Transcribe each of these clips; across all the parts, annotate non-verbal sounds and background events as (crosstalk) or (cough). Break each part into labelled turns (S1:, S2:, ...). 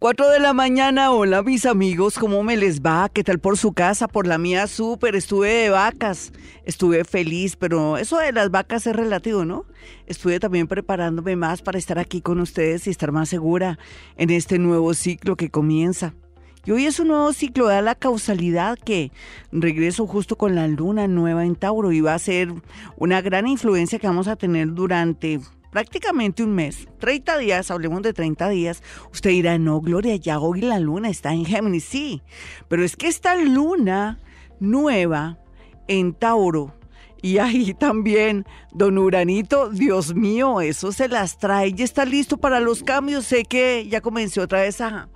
S1: 4 de la mañana, hola mis amigos, ¿cómo me les va? ¿Qué tal por su casa? Por la mía, súper, estuve de vacas, estuve feliz, pero eso de las vacas es relativo, ¿no? Estuve también preparándome más para estar aquí con ustedes y estar más segura en este nuevo ciclo que comienza. Y hoy es un nuevo ciclo, da la causalidad que regreso justo con la luna nueva en Tauro y va a ser una gran influencia que vamos a tener durante prácticamente un mes, 30 días, hablemos de 30 días, usted dirá, no, Gloria, ya hoy la luna está en Géminis, sí, pero es que esta luna nueva en Tauro, y ahí también, don Uranito, Dios mío, eso se las trae, ya está listo para los cambios, sé que ya comenzó otra vez a,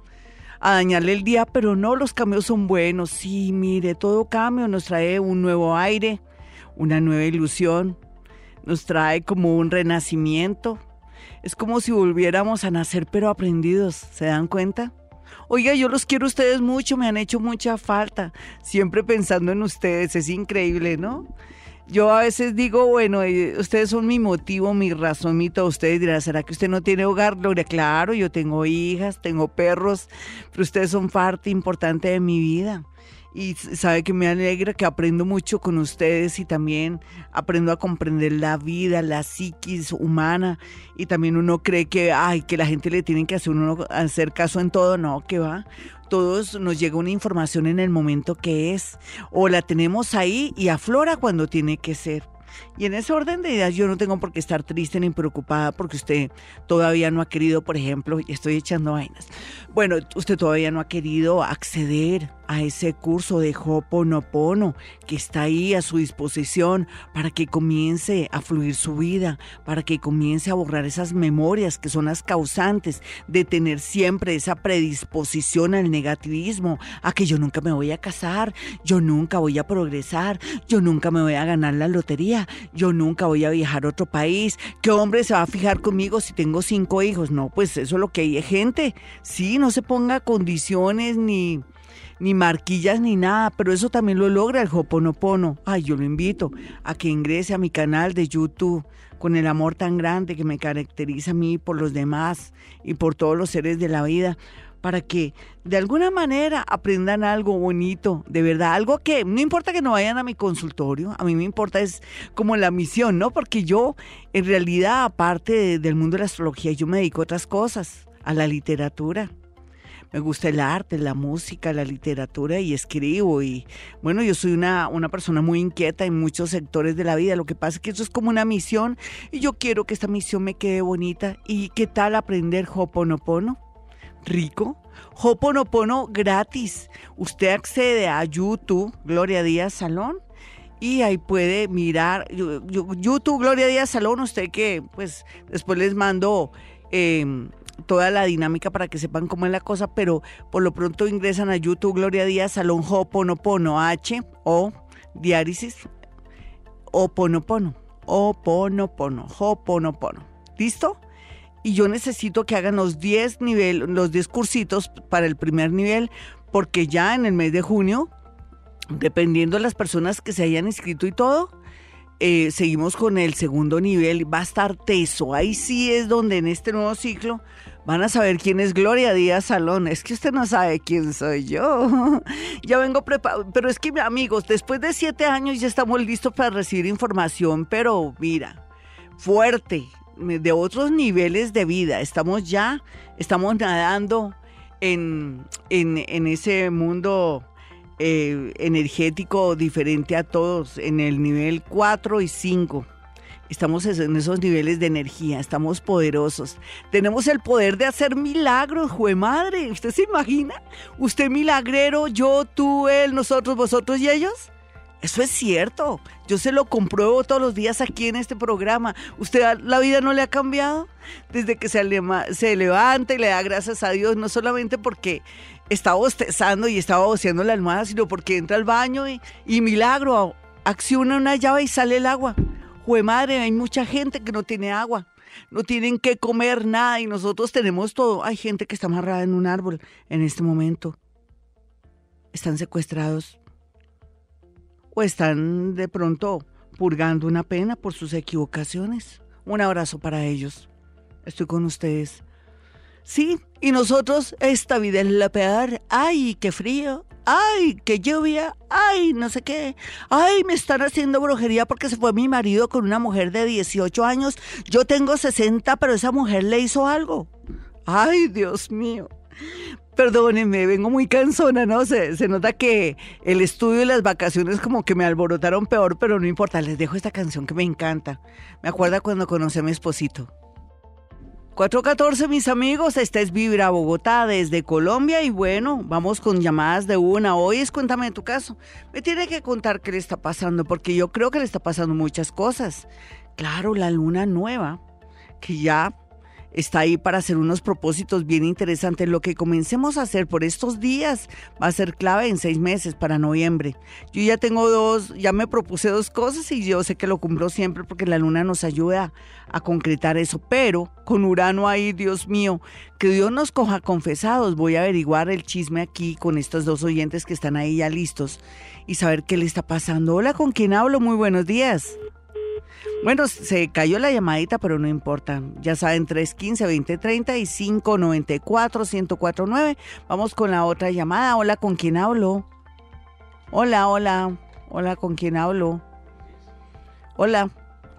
S1: a dañarle el día, pero no, los cambios son buenos, sí, mire, todo cambio nos trae un nuevo aire, una nueva ilusión, nos trae como un renacimiento. Es como si volviéramos a nacer pero aprendidos, ¿se dan cuenta? Oiga, yo los quiero a ustedes mucho, me han hecho mucha falta, siempre pensando en ustedes, es increíble, ¿no? Yo a veces digo, bueno, eh, ustedes son mi motivo, mi razón, mi todo. Ustedes dirán, ¿será que usted no tiene hogar, Gloria? Claro, yo tengo hijas, tengo perros, pero ustedes son parte importante de mi vida y sabe que me alegra que aprendo mucho con ustedes y también aprendo a comprender la vida, la psiquis humana y también uno cree que ay, que la gente le tiene que hacer uno hacer caso en todo, no, que va. Todos nos llega una información en el momento que es o la tenemos ahí y aflora cuando tiene que ser. Y en ese orden de ideas yo no tengo por qué estar triste ni preocupada porque usted todavía no ha querido, por ejemplo, y estoy echando vainas. Bueno, usted todavía no ha querido acceder a ese curso de Hoponopono que está ahí a su disposición para que comience a fluir su vida, para que comience a borrar esas memorias que son las causantes de tener siempre esa predisposición al negativismo, a que yo nunca me voy a casar, yo nunca voy a progresar, yo nunca me voy a ganar la lotería, yo nunca voy a viajar a otro país, ¿qué hombre se va a fijar conmigo si tengo cinco hijos? No, pues eso es lo que hay gente. Sí, no se ponga condiciones ni ni marquillas ni nada, pero eso también lo logra el Hoponopono. Ay, yo lo invito a que ingrese a mi canal de YouTube con el amor tan grande que me caracteriza a mí por los demás y por todos los seres de la vida, para que de alguna manera aprendan algo bonito, de verdad, algo que no importa que no vayan a mi consultorio, a mí me importa es como la misión, ¿no? Porque yo en realidad, aparte del mundo de la astrología, yo me dedico a otras cosas, a la literatura. Me gusta el arte, la música, la literatura y escribo. Y bueno, yo soy una, una persona muy inquieta en muchos sectores de la vida. Lo que pasa es que eso es como una misión y yo quiero que esta misión me quede bonita. ¿Y qué tal aprender Hoponopono? rico. Hoponopono gratis. Usted accede a YouTube, Gloria Díaz Salón, y ahí puede mirar YouTube, Gloria Díaz Salón. Usted que, pues, después les mando em, toda la dinámica para que sepan cómo es la cosa, pero por lo pronto ingresan a YouTube, Gloria Díaz Salón, Hoponopono, H, O, diárisis, Oponopono, Oponopono, Hoponopono. ¿Listo? y yo necesito que hagan los 10 nivel, los 10 cursitos para el primer nivel, porque ya en el mes de junio, dependiendo de las personas que se hayan inscrito y todo, eh, seguimos con el segundo nivel, va a estar teso. Ahí sí es donde en este nuevo ciclo van a saber quién es Gloria Díaz Salón. Es que usted no sabe quién soy yo. (laughs) ya vengo preparado. Pero es que, amigos, después de siete años ya estamos listos para recibir información, pero mira, fuerte, de otros niveles de vida. Estamos ya, estamos nadando en, en, ese mundo eh, energético diferente a todos, en el nivel 4 y 5. Estamos en esos niveles de energía, estamos poderosos. Tenemos el poder de hacer milagros, jue madre. ¿Usted se imagina? ¿Usted milagrero, yo, tú, él, nosotros, vosotros y ellos? Eso es cierto. Yo se lo compruebo todos los días aquí en este programa. ¿Usted la vida no le ha cambiado? Desde que se, se levanta y le da gracias a Dios, no solamente porque estaba bostezando y estaba boceando la almohada, sino porque entra al baño y, y milagro, acciona una llave y sale el agua. Jue madre, hay mucha gente que no tiene agua no tienen que comer nada y nosotros tenemos todo. Hay gente que está amarrada en un árbol en este momento. Están secuestrados o están de pronto purgando una pena por sus equivocaciones. Un abrazo para ellos. Estoy con ustedes. Sí, y nosotros, esta vida es la peor. Ay, qué frío. Ay, qué lluvia. Ay, no sé qué. Ay, me están haciendo brujería porque se fue mi marido con una mujer de 18 años. Yo tengo 60, pero esa mujer le hizo algo. Ay, Dios mío. Perdónenme, vengo muy cansona, ¿no? Se, se nota que el estudio y las vacaciones como que me alborotaron peor, pero no importa, les dejo esta canción que me encanta. Me acuerda cuando conocí a mi esposito. 414, mis amigos, esta es Vibra Bogotá desde Colombia y bueno, vamos con llamadas de una. Hoy es Cuéntame tu caso. Me tiene que contar qué le está pasando porque yo creo que le está pasando muchas cosas. Claro, la luna nueva, que ya está ahí para hacer unos propósitos bien interesantes. Lo que comencemos a hacer por estos días va a ser clave en seis meses para noviembre. Yo ya tengo dos, ya me propuse dos cosas y yo sé que lo cumplo siempre porque la luna nos ayuda a concretar eso. Pero con Urano ahí, Dios mío, que Dios nos coja confesados. Voy a averiguar el chisme aquí con estos dos oyentes que están ahí ya listos y saber qué le está pasando. Hola, ¿con quién hablo? Muy buenos días. Bueno, se cayó la llamadita, pero no importa. Ya saben, 315-2030 y 594-1049. Vamos con la otra llamada. Hola, ¿con quién hablo? Hola, hola. Hola, ¿con quién hablo? Hola,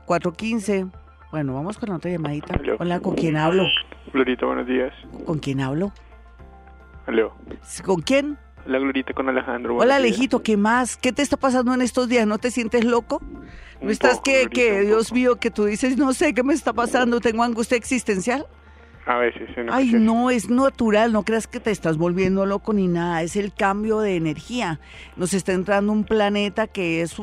S1: 415. Bueno, vamos con la otra llamadita. Hola, ¿con quién hablo?
S2: Glorita, buenos días.
S1: ¿Con quién hablo?
S2: Aló.
S1: ¿Con quién?
S2: La Glorita con Alejandro.
S1: Hola, Alejito, ¿qué más? ¿Qué te está pasando en estos días? ¿No te sientes loco? ¿No estás que, que Dios mío, que tú dices, no sé qué me está pasando, tengo angustia existencial?
S2: A veces. En
S1: Ay, no, es natural, no creas que te estás volviendo loco ni nada, es el cambio de energía. Nos está entrando un planeta que es...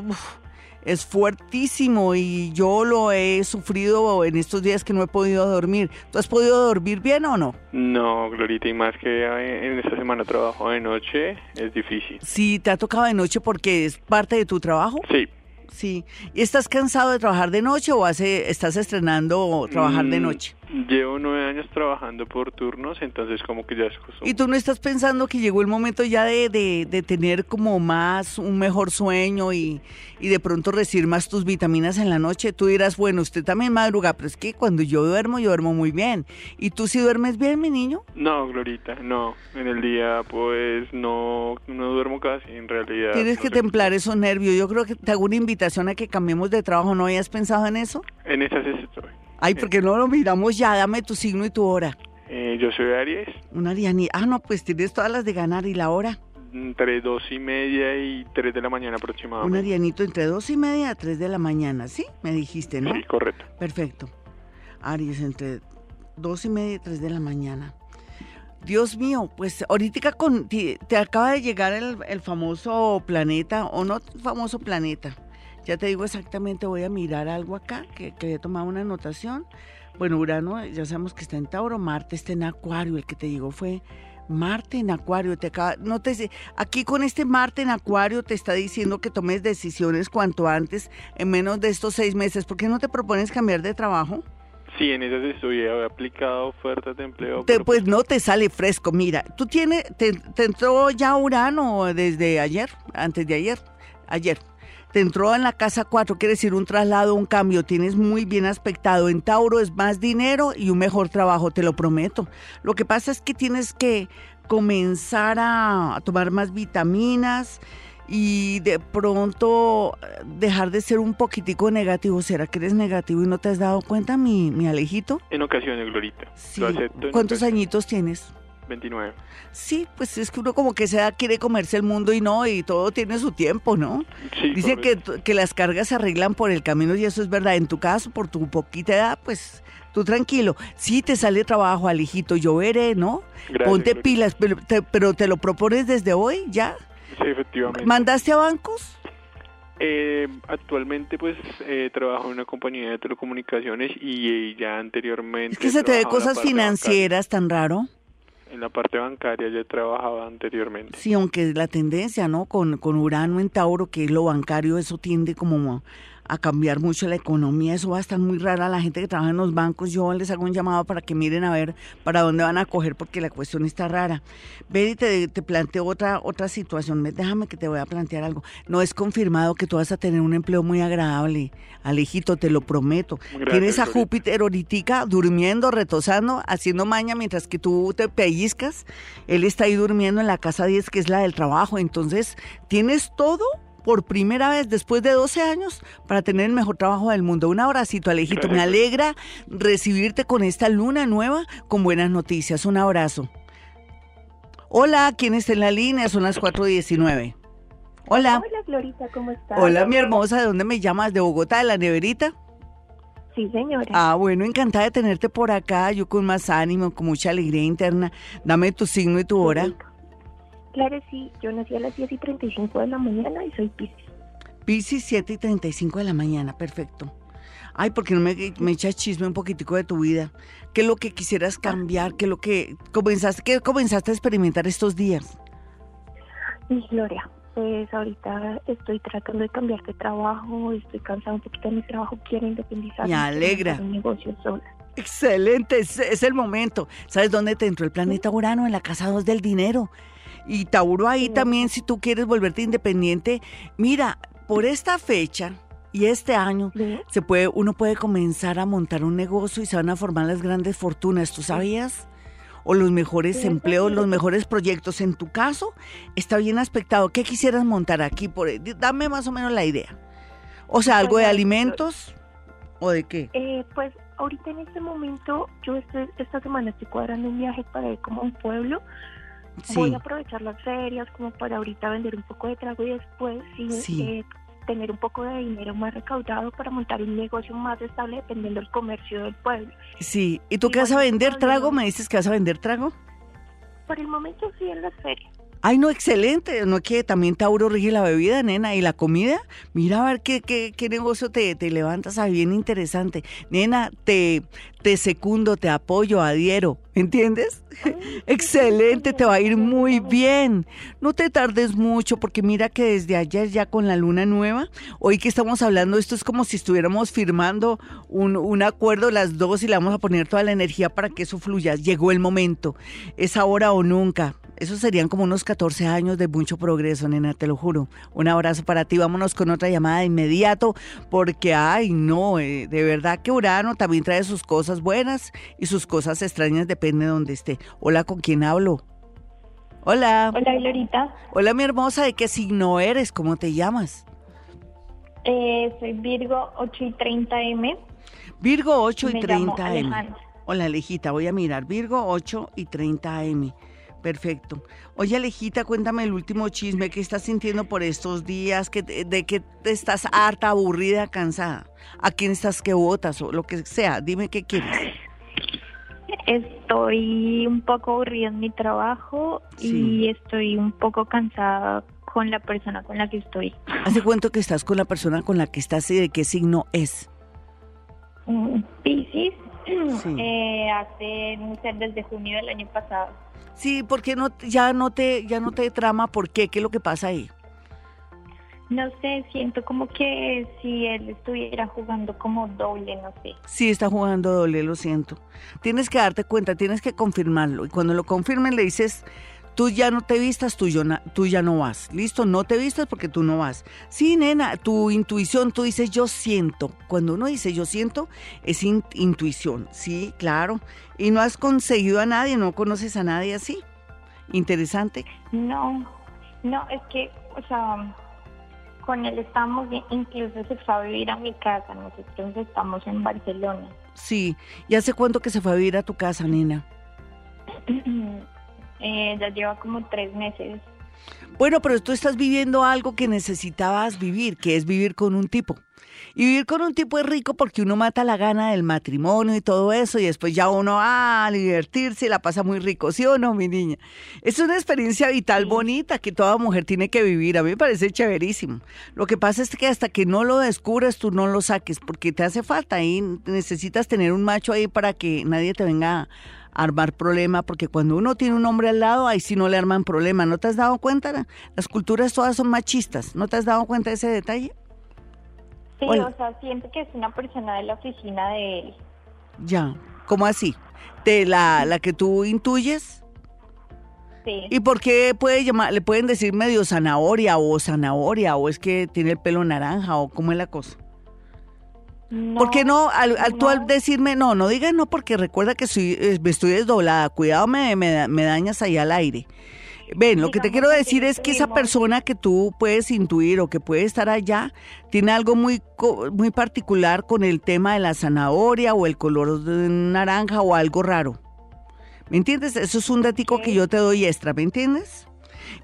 S1: es fuertísimo y yo lo he sufrido en estos días que no he podido dormir. ¿Tú has podido dormir bien o no?
S2: No, Glorita, y más que en esta semana trabajo de noche, es difícil.
S1: Sí, ¿te ha tocado de noche porque es parte de tu trabajo?
S2: Sí.
S1: Sí. ¿Y estás cansado de trabajar de noche o hace, estás estrenando trabajar de
S2: Mm,
S1: noche?
S2: Llevo nueve años trabajando por turnos, entonces como que ya es costumbre.
S1: ¿Y tú no estás pensando que llegó el momento ya de, de, de tener como más, un mejor sueño y, y de pronto recibir más tus vitaminas en la noche? Tú dirás, bueno, usted también madruga, pero es que cuando yo duermo, yo duermo muy bien. ¿Y tú sí duermes bien, mi niño?
S2: No, Glorita, no. En el día pues no, no duermo casi, en realidad.
S1: Tienes
S2: no
S1: que templar esos nervios. Yo creo que te hago una invitación a que cambiemos de trabajo. ¿No habías pensado en eso?
S2: En esas estoy.
S1: Ay, porque no lo miramos ya. Dame tu signo y tu hora.
S2: Eh, yo soy Aries,
S1: Una Ariani. Ah, no, pues tienes todas las de ganar. ¿Y la hora?
S2: entre dos y media y tres de la mañana
S1: Un
S2: aproximadamente.
S1: arianito entre dos y media a tres de la mañana. ¿Sí? Me dijiste, ¿no?
S2: Sí, correcto.
S1: Perfecto. Aries, entre dos y media y tres de la mañana. Dios mío, pues ahorita con, te, te acaba de llegar el, el famoso planeta, o no famoso planeta. Ya te digo exactamente, voy a mirar algo acá, que, que he tomado una anotación. Bueno, Urano, ya sabemos que está en Tauro, Marte está en Acuario, el que te digo fue Marte en Acuario. Te acaba, no te, aquí con este Marte en Acuario te está diciendo que tomes decisiones cuanto antes, en menos de estos seis meses. ¿Por qué no te propones cambiar de trabajo?
S2: Sí, en esas estoy. He aplicado ofertas de empleo.
S1: Te- pues no te sale fresco. Mira, tú tienes, te, te entró ya Urano desde ayer, antes de ayer, ayer. Te entró en la casa 4, quiere decir un traslado, un cambio. Tienes muy bien aspectado. En Tauro es más dinero y un mejor trabajo, te lo prometo. Lo que pasa es que tienes que comenzar a, a tomar más vitaminas y de pronto eh, dejar de ser un poquitico negativo. ¿Será que eres negativo y no te has dado cuenta, mi, mi Alejito?
S2: En ocasiones, Glorita.
S1: Sí.
S2: Lo acepto.
S1: ¿Cuántos
S2: ocasiones.
S1: añitos tienes?
S2: 29.
S1: Sí, pues es que uno como que se da, quiere comerse el mundo y no, y todo tiene su tiempo, ¿no?
S2: Sí,
S1: Dice que, que las cargas se arreglan por el camino y eso es verdad. En tu caso, por tu poquita edad, pues tú tranquilo. Sí te sale trabajo, Alijito, yo veré, ¿no?
S2: Gracias,
S1: Ponte pilas, pero te, pero te lo propones desde hoy, ¿ya?
S2: Sí, efectivamente.
S1: ¿Mandaste a bancos?
S2: Eh, actualmente, pues, eh, trabajo en una compañía de telecomunicaciones y, eh, ya anteriormente...
S1: Es que se te ve cosas financieras tan raro.
S2: En la parte bancaria ya trabajaba anteriormente.
S1: Sí, aunque la tendencia, ¿no? Con, con Urano en Tauro, que es lo bancario, eso tiende como a cambiar mucho la economía. Eso va a estar muy rara. La gente que trabaja en los bancos, yo les hago un llamado para que miren a ver para dónde van a coger porque la cuestión está rara. Ve y te, te planteo otra, otra situación. Déjame que te voy a plantear algo. No es confirmado que tú vas a tener un empleo muy agradable. Alejito, te lo prometo. Tienes a Júpiter ahorita durmiendo, retosando, haciendo maña mientras que tú te pellizcas. Él está ahí durmiendo en la casa 10, que es la del trabajo. Entonces, tienes todo por primera vez después de 12 años para tener el mejor trabajo del mundo. Un abracito, Alejito. Me alegra recibirte con esta luna nueva con buenas noticias. Un abrazo. Hola, ¿quién está en la línea? Son las 4.19. Hola.
S3: Hola, Glorita, ¿cómo estás?
S1: Hola, mi hermosa. ¿De dónde me llamas? ¿De Bogotá, de la neverita?
S3: Sí, señora.
S1: Ah, bueno, encantada de tenerte por acá. Yo con más ánimo, con mucha alegría interna. Dame tu signo y tu hora.
S3: Claro, sí. Yo nací a las 10 y 35 de la mañana y soy Pisces.
S1: Pisces, 7 y 35 de la mañana. Perfecto. Ay, ¿por qué no me, me echas chisme un poquitico de tu vida? ¿Qué es lo que quisieras cambiar? ¿Qué es lo que comenzaste, qué comenzaste a experimentar estos días?
S3: Mi Gloria, pues ahorita estoy tratando de cambiar de trabajo, estoy cansada un poquito de mi trabajo, quiero independizarme.
S1: Me alegra.
S3: Un negocio sola.
S1: Excelente, es, es, el momento. ¿Sabes dónde te entró el planeta Urano? En la casa 2 del dinero. Y Tauro ahí también, si tú quieres volverte independiente. Mira, por esta fecha, y este año se puede, uno puede comenzar a montar un negocio y se van a formar las grandes fortunas, ¿tú sabías? O los mejores empleos, los mejores proyectos. En tu caso, está bien aspectado. ¿Qué quisieras montar aquí? Por, dame más o menos la idea. O sea, algo de alimentos o de qué?
S3: Eh, pues ahorita en este momento, yo estoy, esta semana estoy cuadrando un viaje para ir como a un pueblo. Voy a aprovechar las ferias como para ahorita vender un poco de trago y después sí, Eh, tener un poco de dinero más recaudado para montar un negocio más estable dependiendo del comercio del pueblo.
S1: Sí, ¿y tú qué vas a vender trago? ¿Me dices que vas a vender trago?
S3: Por el momento sí en las ferias.
S1: Ay, no, excelente. ¿No es que también Tauro rige la bebida, nena? ¿Y la comida? Mira a ver qué, qué, qué negocio te, te levantas ahí, bien interesante. Nena, te, te secundo, te apoyo, adhiero. ¿Entiendes? (laughs) Excelente, te va a ir muy bien. No te tardes mucho porque mira que desde ayer ya con la luna nueva, hoy que estamos hablando, esto es como si estuviéramos firmando un, un acuerdo las dos y le vamos a poner toda la energía para que eso fluya. Llegó el momento. Es ahora o nunca. Eso serían como unos 14 años de mucho progreso, nena, te lo juro. Un abrazo para ti. Vámonos con otra llamada de inmediato, porque, ay, no, eh, de verdad que Urano también trae sus cosas buenas y sus cosas extrañas, depende de donde esté. Hola, ¿con quién hablo? Hola.
S3: Hola, Glorita.
S1: Hola, mi hermosa, ¿de qué signo eres? ¿Cómo te llamas?
S3: Eh, soy Virgo 8 y 30M.
S1: Virgo 8 y 30M. Hola, Alejita, voy a mirar. Virgo 8 y 30M. Perfecto. Oye, Alejita, cuéntame el último chisme que estás sintiendo por estos días, que, de que estás harta, aburrida, cansada. ¿A quién estás que votas o lo que sea? Dime qué quieres.
S3: Estoy un poco aburrida en mi trabajo y estoy un poco cansada con la persona con la que estoy.
S1: ¿Hace cuánto que estás con la persona con la que estás y de qué signo es?
S3: Piscis. Eh, hace, no sé, desde junio del año pasado.
S1: Sí, porque no, ya no te, ya no te trama, ¿por qué? ¿Qué es lo que pasa ahí?
S3: No sé, siento como que si él estuviera jugando como doble, no sé.
S1: Sí, está jugando doble, lo siento. Tienes que darte cuenta, tienes que confirmarlo. Y cuando lo confirmen le dices, tú ya no te vistas, tú, tú ya no vas. Listo, no te vistas porque tú no vas. Sí, nena, tu intuición, tú dices yo siento. Cuando uno dice yo siento, es intuición. Sí, claro. Y no has conseguido a nadie, no conoces a nadie así. Interesante.
S3: No, no, es que, o sea, con él estamos, incluso se fue a vivir a mi casa. Nosotros estamos en Barcelona.
S1: Sí, ¿y hace cuánto que se fue a vivir a tu casa, nena? (clears throat)
S3: Eh, ya lleva como tres meses.
S1: Bueno, pero tú estás viviendo algo que necesitabas vivir, que es vivir con un tipo. Y vivir con un tipo es rico porque uno mata la gana del matrimonio y todo eso, y después ya uno va a divertirse y la pasa muy rico, ¿sí o no, mi niña? Es una experiencia vital bonita que toda mujer tiene que vivir. A mí me parece chéverísimo. Lo que pasa es que hasta que no lo descubras, tú no lo saques, porque te hace falta y necesitas tener un macho ahí para que nadie te venga a armar problema, porque cuando uno tiene un hombre al lado, ahí sí no le arman problema. ¿No te has dado cuenta? Las culturas todas son machistas. ¿No te has dado cuenta de ese detalle?
S4: Sí, o sea, siento que es una persona de la oficina de él.
S1: Ya, ¿cómo así? ¿De la, la que tú intuyes?
S4: Sí.
S1: ¿Y por qué puede llamar, le pueden decir medio zanahoria o zanahoria o es que tiene el pelo naranja o cómo es la cosa? No, ¿Por qué no, al, tú al decirme, no, no digas no porque recuerda que soy, me estoy desdoblada, cuidado, me, me, me dañas ahí al aire. Ven, lo que te quiero decir es que esa persona que tú puedes intuir o que puede estar allá tiene algo muy, muy particular con el tema de la zanahoria o el color de naranja o algo raro. ¿Me entiendes? Eso es un datico que yo te doy extra, ¿me entiendes?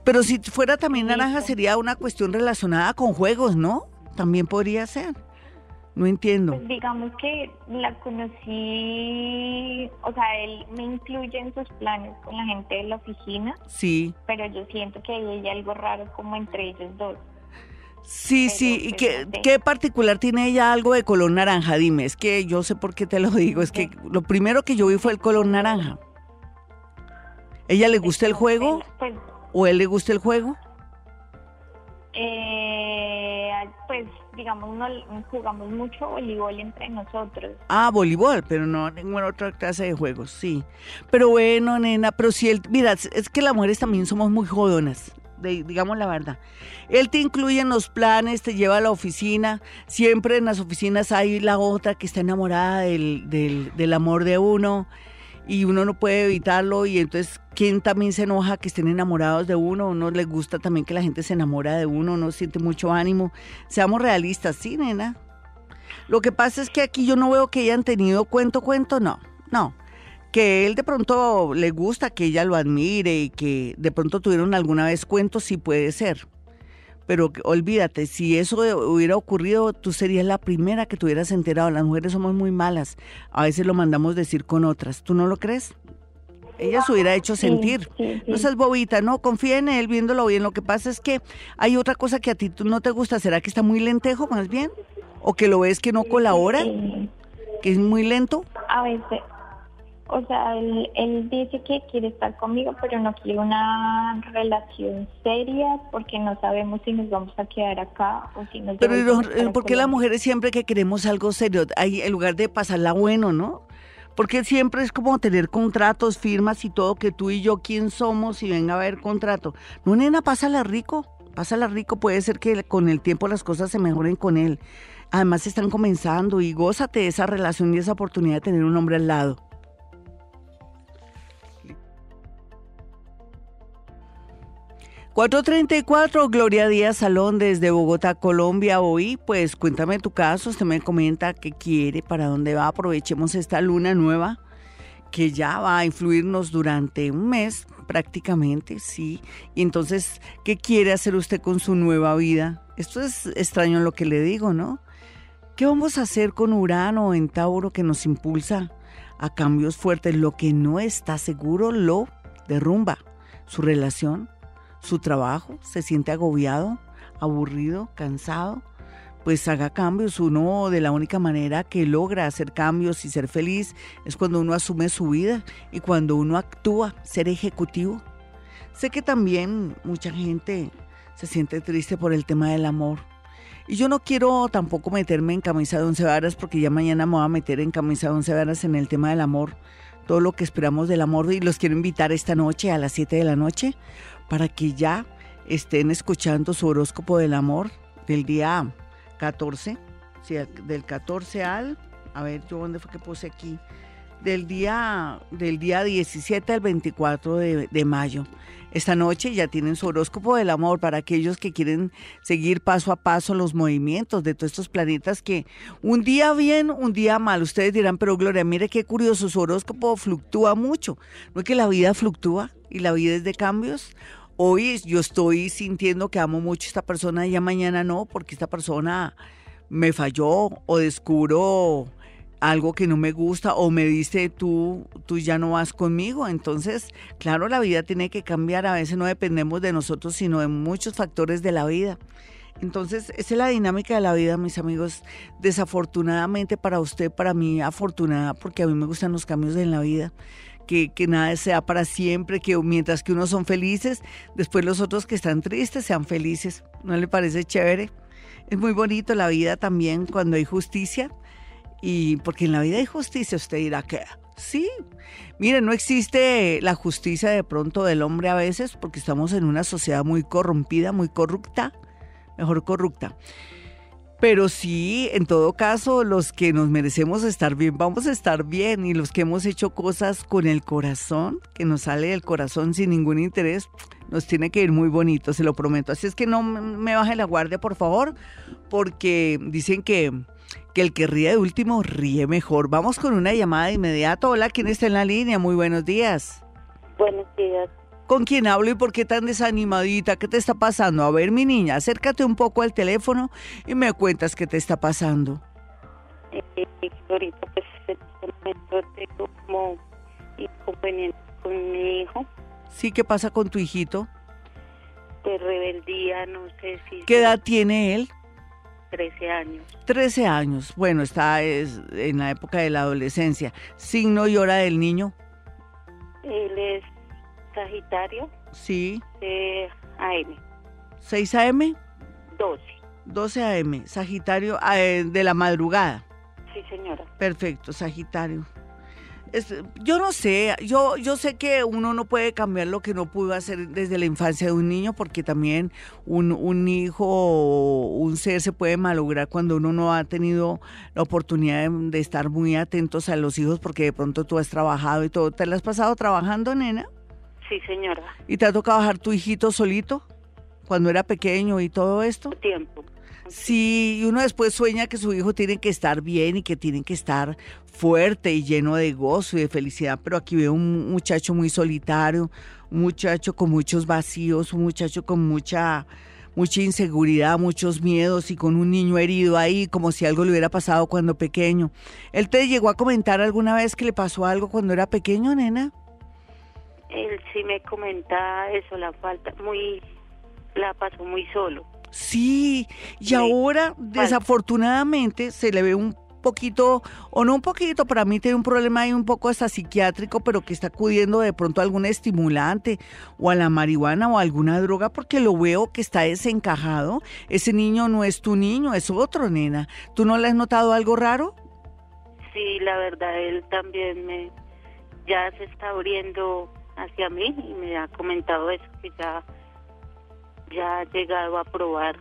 S1: Pero si fuera también naranja sería una cuestión relacionada con juegos, ¿no? También podría ser. No entiendo.
S4: Pues digamos que la conocí, o sea, él me incluye en sus planes con la gente de la oficina.
S1: Sí.
S4: Pero yo siento que hay algo raro como entre ellos dos.
S1: Sí, sí, ¿y qué, qué, particular tiene ella algo de color naranja? Dime, es que yo sé por qué te lo digo, es que lo primero que yo vi fue el color naranja. ¿Ella le gusta el juego? Pues, ¿O él le gusta el juego?
S4: Eh, pues digamos, no jugamos mucho voleibol entre nosotros.
S1: Ah, voleibol, pero no ninguna otra clase de juegos, sí. Pero bueno, nena, pero si él, mira, es que las mujeres también somos muy jodonas. digamos la verdad. Él te incluye en los planes, te lleva a la oficina. Siempre en las oficinas hay la otra que está enamorada del, del, del amor de uno y uno no puede evitarlo y entonces quién también se enoja que estén enamorados de uno, uno le gusta también que la gente se enamora de uno, no siente mucho ánimo. Seamos realistas, sí, nena. Lo que pasa es que aquí yo no veo que hayan tenido cuento, cuento, no, no. Que él de pronto le gusta que ella lo admire y que de pronto tuvieron alguna vez cuentos, sí puede ser pero olvídate, si eso hubiera ocurrido, tú serías la primera que tuvieras enterado. Las mujeres somos muy malas, a veces lo mandamos decir con otras. ¿Tú no lo crees? Ella se hubiera hecho sentir. No seas bobita, no, confía en él viéndolo bien. Lo que pasa es que hay otra cosa que a ti no te gusta. ¿Será que está muy lentejo más bien? ¿O que lo ves que no colabora? ¿Que es muy lento?
S4: A veces, o sea, él, dice que quiere estar conmigo, pero no quiere una relación seria porque no sabemos si nos vamos a quedar acá o si nos
S1: Pero ¿por qué las mujeres siempre que queremos algo serio, hay, en lugar de pasarla bueno, ¿no? Porque siempre es como tener contratos, firmas y todo, que tú y yo quién somos y venga a haber contrato. No, nena, pásala rico, pásala rico, puede ser que con el tiempo las cosas se mejoren con él. Además están comenzando y gózate esa relación y esa oportunidad de tener un hombre al lado. 434, Gloria Díaz Salón desde Bogotá, Colombia. Hoy, pues cuéntame tu caso, usted me comenta qué quiere, para dónde va. Aprovechemos esta luna nueva que ya va a influirnos durante un mes prácticamente, sí. Y entonces, ¿qué quiere hacer usted con su nueva vida? Esto es extraño lo que le digo, ¿no? ¿Qué vamos a hacer con Urano en Tauro que nos impulsa a cambios fuertes? Lo que no está seguro lo derrumba. Su relación, su trabajo, se siente agobiado, aburrido, cansado, pues haga cambios. Uno de la única manera que logra hacer cambios y ser feliz es cuando uno asume su vida y cuando uno actúa, ser ejecutivo. Sé que también mucha gente se siente triste por el tema del amor. Y yo no quiero tampoco meterme en camisa de once varas porque ya mañana me voy a meter en camisa de once varas en el tema del amor. Todo lo que esperamos del amor y los quiero invitar esta noche a las 7 de la noche para que ya estén escuchando su horóscopo del amor del día 14, del 14 al, a ver, yo dónde fue que puse aquí, del día, del día 17 al 24 de, de, mayo. Esta noche ya tienen su horóscopo del amor para aquellos que quieren seguir paso a paso los movimientos de todos estos planetas que un día bien, un día mal. Ustedes dirán, pero Gloria, mire qué curioso, su horóscopo fluctúa mucho. ¿No es que la vida fluctúa y la vida es de cambios? Hoy yo estoy sintiendo que amo mucho a esta persona y ya mañana no, porque esta persona me falló o descubro algo que no me gusta o me dice tú, tú ya no vas conmigo. Entonces, claro, la vida tiene que cambiar. A veces no dependemos de nosotros, sino de muchos factores de la vida. Entonces, esa es la dinámica de la vida, mis amigos. Desafortunadamente para usted, para mí, afortunada, porque a mí me gustan los cambios en la vida que, nada sea para siempre, que mientras que unos son felices, después los otros que están tristes sean felices. ¿No le parece chévere? Es muy bonito la vida también cuando hay justicia. Y porque en la vida hay justicia, usted dirá que sí. Mire, no existe la justicia de pronto del hombre a veces porque estamos en una sociedad muy corrompida, muy corrupta, mejor corrupta. Pero sí, en todo caso, los que nos merecemos estar bien, vamos a estar bien. Y los que hemos hecho cosas con el corazón, que nos sale del corazón sin ningún interés, nos tiene que ir muy bonito, se lo prometo. Así es que no me baje la guardia, por favor, porque dicen que, que el que ríe de último ríe mejor. Vamos con una llamada de inmediato. Hola, ¿quién está en la línea? Muy buenos días.
S5: Buenos días.
S1: ¿Con quién hablo y por qué tan desanimadita? ¿Qué te está pasando? A ver, mi niña, acércate un poco al teléfono y me cuentas qué te está pasando.
S5: Eh, ahorita, pues, en este momento tengo como inconveniente con mi hijo.
S1: Sí, ¿qué pasa con tu hijito?
S5: De rebeldía, no sé si...
S1: ¿Qué edad tiene él?
S5: 13 años.
S1: 13 años. Bueno, está es, en la época de la adolescencia. ¿Signo y hora del niño?
S5: Él es Sagitario.
S1: Sí.
S5: De AM.
S1: ¿6 AM?
S5: 12.
S1: 12 AM. Sagitario eh, de la madrugada.
S5: Sí, señora.
S1: Perfecto, Sagitario. yo no sé, yo, yo sé que uno no puede cambiar lo que no pudo hacer desde la infancia de un niño, porque también un, un hijo o un ser se puede malograr cuando uno no ha tenido la oportunidad de, de, estar muy atentos a los hijos, porque de pronto tú has trabajado y todo. ¿Te lo has pasado trabajando, nena?
S5: Sí, señora.
S1: ¿Y te ha tocado bajar tu hijito solito cuando era pequeño y todo esto?
S5: Tiempo.
S1: Sí, y uno después sueña que su hijo tiene que estar bien y que tiene que estar fuerte y lleno de gozo y de felicidad, pero aquí veo un muchacho muy solitario, un muchacho con muchos vacíos, un muchacho con mucha mucha inseguridad, muchos miedos y con un niño herido ahí, como si algo le hubiera pasado cuando pequeño. ¿Él te llegó a comentar alguna vez que le pasó algo cuando era pequeño, nena?
S5: Él sí me comenta eso, la falta, muy, la pasó muy solo.
S1: Sí, y ahora desafortunadamente se le ve un poquito, o no un poquito, para mí tiene un problema ahí un poco hasta psiquiátrico, pero que está acudiendo de pronto a algún estimulante o a la marihuana o a alguna droga, porque lo veo que está desencajado. Ese niño no es tu niño, es otro, nena. ¿Tú no le has notado algo raro?
S5: Sí, la verdad, él también me, ya se está abriendo hacia mí y me ha comentado eso, que ya, ya ha llegado a probar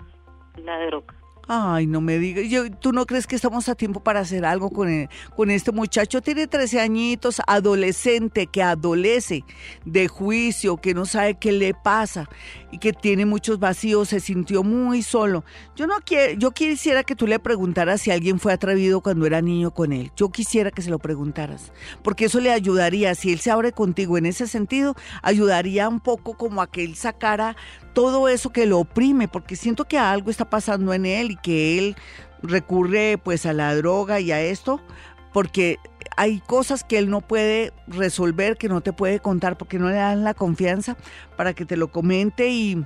S5: la droga.
S1: Ay, no me digas. ¿Tú no crees que estamos a tiempo para hacer algo con, con este muchacho? Tiene 13 añitos, adolescente, que adolece de juicio, que no sabe qué le pasa y que tiene muchos vacíos, se sintió muy solo. Yo no quiero, yo quisiera que tú le preguntaras si alguien fue atrevido cuando era niño con él. Yo quisiera que se lo preguntaras, porque eso le ayudaría, si él se abre contigo en ese sentido, ayudaría un poco como a que él sacara todo eso que lo oprime, porque siento que algo está pasando en él y que él recurre pues a la droga y a esto, porque hay cosas que él no puede resolver, que no te puede contar, porque no le dan la confianza para que te lo comente y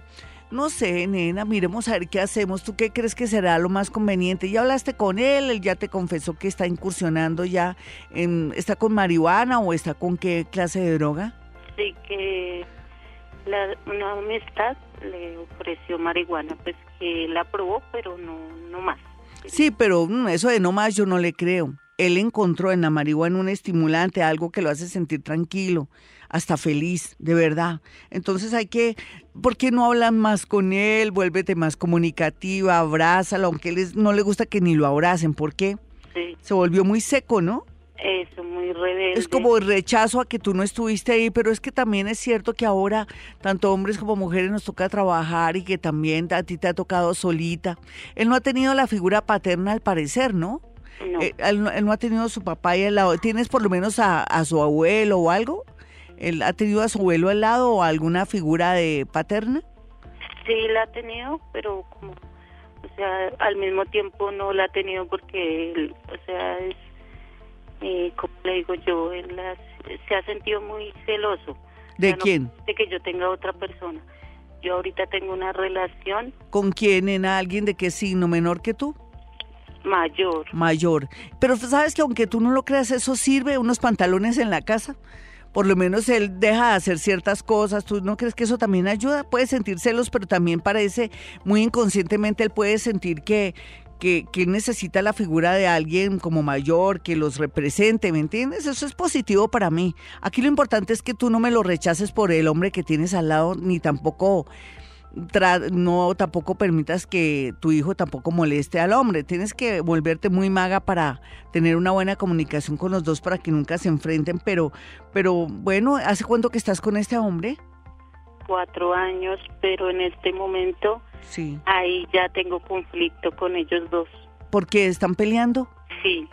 S1: no sé, nena, miremos a ver qué hacemos. ¿Tú qué crees que será lo más conveniente? ¿Ya hablaste con él? ¿Él ya te confesó que está incursionando ya en, está con marihuana o está con qué clase de droga?
S5: Sí, que la, una amistad le ofreció marihuana, pues que la probó, pero no, no más.
S1: Sí, pero eso de no más yo no le creo. Él encontró en la marihuana un estimulante, algo que lo hace sentir tranquilo, hasta feliz, de verdad. Entonces hay que, ¿por qué no hablan más con él? Vuélvete más comunicativa, abrázalo, aunque él no le gusta que ni lo abracen. ¿Por qué?
S5: Sí.
S1: Se volvió muy seco, ¿no?
S5: Eso, muy rebelde.
S1: Es como el rechazo a que tú no estuviste ahí, pero es que también es cierto que ahora tanto hombres como mujeres nos toca trabajar y que también a ti te ha tocado solita. Él no ha tenido la figura paterna al parecer, ¿no?
S5: No.
S1: Eh, él, él, no ha tenido a su papá ahí al lado. ¿Tienes por lo menos a, a, su abuelo o algo? ¿Él ha tenido a su abuelo al lado o alguna figura de paterna?
S5: Sí, la ha tenido, pero como, o sea, al mismo tiempo no la ha tenido porque, él, o sea, es eh, como le digo yo, él las, se ha sentido muy celoso.
S1: ¿De quién?
S5: No, de que yo tenga otra persona. Yo ahorita tengo una relación.
S1: ¿Con quién? ¿En alguien de qué signo menor que tú?
S5: Mayor.
S1: Mayor. Pero sabes que aunque tú no lo creas, eso sirve, unos pantalones en la casa. por lo menos él deja de hacer ciertas cosas. ¿Tú no crees que eso también ayuda? Puede sentir celos, pero también parece muy inconscientemente él puede sentir que, que, que, necesita la figura de alguien como mayor que los represente, ¿me entiendes? Eso es positivo para mí. Aquí lo importante es que tú no me lo rechaces por el hombre que tienes al lado, ni tampoco no tampoco permitas que tu hijo tampoco moleste al hombre. Tienes que volverte muy maga para tener una buena comunicación con los dos para que nunca se enfrenten. Pero, pero bueno, ¿hace cuánto que estás con este hombre?
S5: Cuatro años, pero en este momento sí. ahí ya tengo conflicto con ellos dos.
S1: ¿Por qué están peleando?
S5: Sí.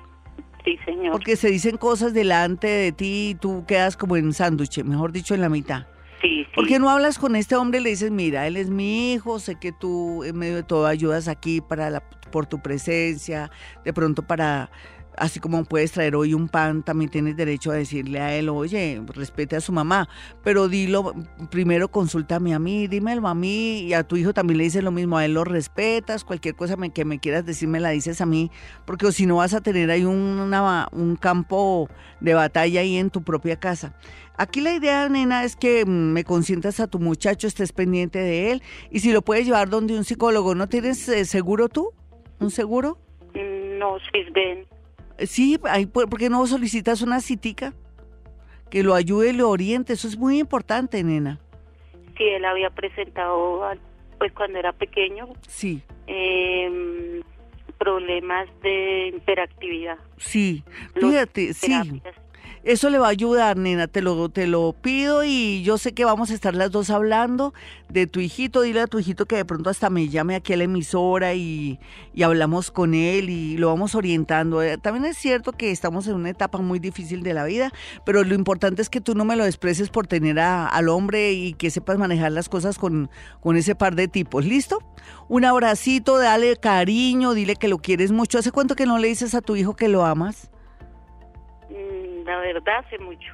S5: Sí, señor.
S1: Porque se dicen cosas delante de ti y tú quedas como en sándwich, mejor dicho, en la mitad.
S5: Sí,
S1: ¿Por qué no hablas con este hombre y le dices, mira, él es mi hijo, sé que tú en medio de todo ayudas aquí para la, por tu presencia, de pronto para así como puedes traer hoy un pan, también tienes derecho a decirle a él, oye, respete a su mamá, pero dilo, primero consúltame a mí, dímelo a mí, y a tu hijo también le dices lo mismo, a él lo respetas, cualquier cosa que me quieras decir me la dices a mí, porque si no vas a tener ahí un campo de batalla ahí en tu propia casa. Aquí la idea, nena, es que mm, me consientas a tu muchacho, estés pendiente de él y si lo puedes llevar donde un psicólogo. ¿No tienes eh, seguro tú? ¿Un seguro?
S5: No, ven.
S1: Sí, ¿por qué no solicitas una citica? Que lo ayude y lo oriente. Eso es muy importante, nena.
S5: Sí, él había presentado, pues cuando era pequeño.
S1: Sí.
S5: Em, problemas de hiperactividad.
S1: Sí, fíjate, sí. Eso le va a ayudar, nena, te lo, te lo pido y yo sé que vamos a estar las dos hablando de tu hijito. Dile a tu hijito que de pronto hasta me llame aquí a la emisora y, hablamos con él y lo vamos orientando. Eh, también es cierto que estamos en una etapa muy difícil de la vida, pero lo importante es que tú no me lo desprecies por tener al hombre y que sepas manejar las cosas con, con ese par de tipos. ¿Listo? Un abracito, dale cariño, dile que lo quieres mucho. ¿Hace cuánto que no le dices a tu hijo que lo amas?
S5: La verdad hace mucho.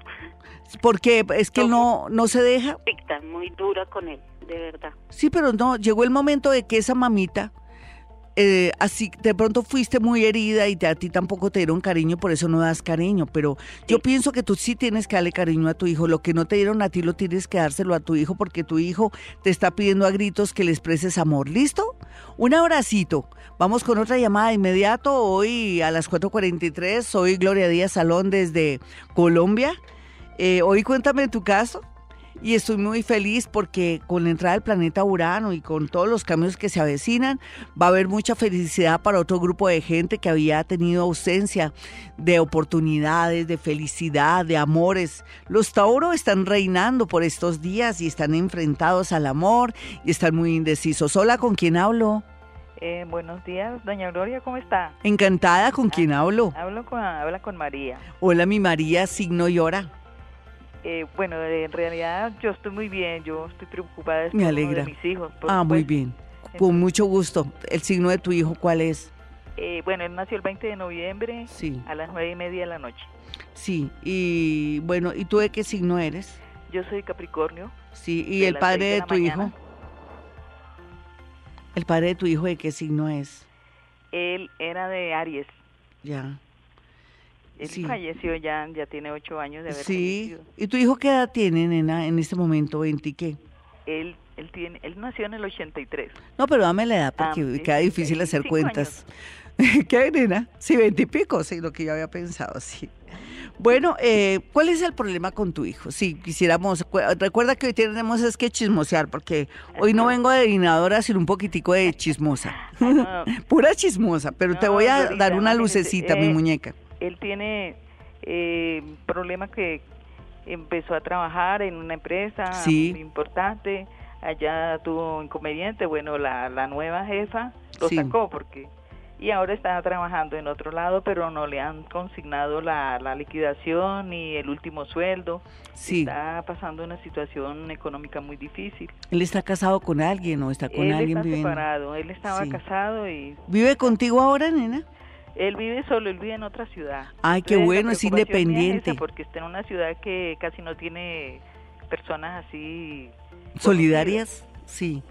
S1: Porque es que no, no se deja.
S5: muy dura con él, de verdad.
S1: Sí, pero no, llegó el momento de que esa mamita, eh, así de pronto fuiste muy herida y a ti tampoco te dieron cariño, por eso no das cariño. Pero yo pienso que tú sí tienes que darle cariño a tu hijo. Lo que no te dieron a ti lo tienes que dárselo a tu hijo porque tu hijo te está pidiendo a gritos que le expreses amor. ¿Listo? Un abracito. Vamos con otra llamada de inmediato. Hoy a las 4.43. Soy Gloria Díaz Salón desde Colombia. Eh, hoy cuéntame tu caso. Y estoy muy feliz porque con la entrada del planeta Urano y con todos los cambios que se avecinan, va a haber mucha felicidad para otro grupo de gente que había tenido ausencia de oportunidades, de felicidad, de amores. Los Tauro están reinando por estos días y están enfrentados al amor y están muy indecisos. Hola, ¿con quién hablo?
S6: Eh, buenos días, doña Gloria, ¿cómo está?
S1: Encantada, ¿con quién ah, hablo?
S6: Hablo con, habla con María.
S1: Hola, mi María, signo y hora.
S6: Eh, bueno, en realidad yo estoy muy bien, yo estoy preocupada Me
S1: alegra.
S6: de mis hijos.
S1: Ah, muy bien. con mucho gusto. ¿El signo de tu hijo cuál es?
S6: Eh, bueno, él nació el 20 de noviembre sí. a las nueve y media de la noche.
S1: Sí, y bueno, ¿y tú de qué signo eres?
S6: Yo soy Capricornio.
S1: Sí, ¿y el padre de, tu hijo? ¿El padre de tu hijo de qué signo es?
S6: Él era de Aries.
S1: Ya.
S6: Él falleció ya, ya tiene ocho años de haber
S1: Sí. ¿Y tu hijo qué edad tiene, nena, en este momento, en qué?
S6: Él, él, tiene, él nació en el 83.
S1: No, pero dame la edad porque ah, queda difícil hacer cuentas. (laughs) ¿Qué, nena? Sí, veintipico, sí, lo que yo había pensado, sí. Bueno, eh, ¿cuál es el problema con tu hijo? Si quisiéramos, recuerda que hoy tenemos es que chismosear, porque hoy no vengo de adivinadora, sino un poquitico de chismosa. (laughs) (laughs) Pura chismosa, pero te voy a dar una lucecita, mi eh, muñeca.
S6: Él tiene eh, problema que empezó a trabajar en una empresa muy importante, allá tuvo inconveniente, bueno, la, la nueva jefa lo sacó porque y ahora está trabajando en otro lado, pero no le han consignado la, la liquidación ni el último sueldo. Sí. Está pasando una situación económica muy difícil.
S1: ¿Él está casado con alguien o está con alguien
S6: está separado, él estaba casado y...
S1: ¿Vive contigo ahora, nena?
S6: Él vive solo, él vive en otra ciudad.
S1: Ay, qué bueno, es independiente.
S6: porque está en una ciudad que casi no tiene personas así...
S1: ¿Solidarias? Sí.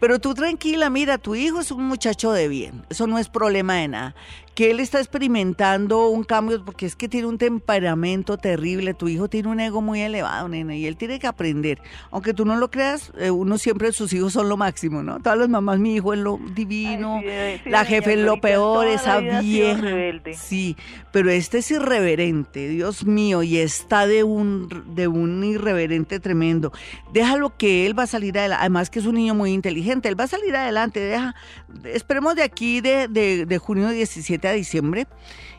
S1: Pero tú tranquila, mira, tu hijo es un muchacho de bien, eso no es problema de nada que él está experimentando un cambio porque es que tiene un temperamento terrible, tu hijo tiene un ego muy elevado, nena, y él tiene que aprender. Aunque tú no lo creas, eh, uno siempre sus hijos son lo máximo, ¿no? Todas las mamás, mi hijo es lo divino, la jefe es lo peor, esa vieja. Sí, pero este es irreverente, Dios mío, y está de un de un irreverente tremendo. Déjalo que él va a salir adelante, además que es un niño muy inteligente, él va a salir adelante, deja esperemos de aquí de, de, de junio 17 a diciembre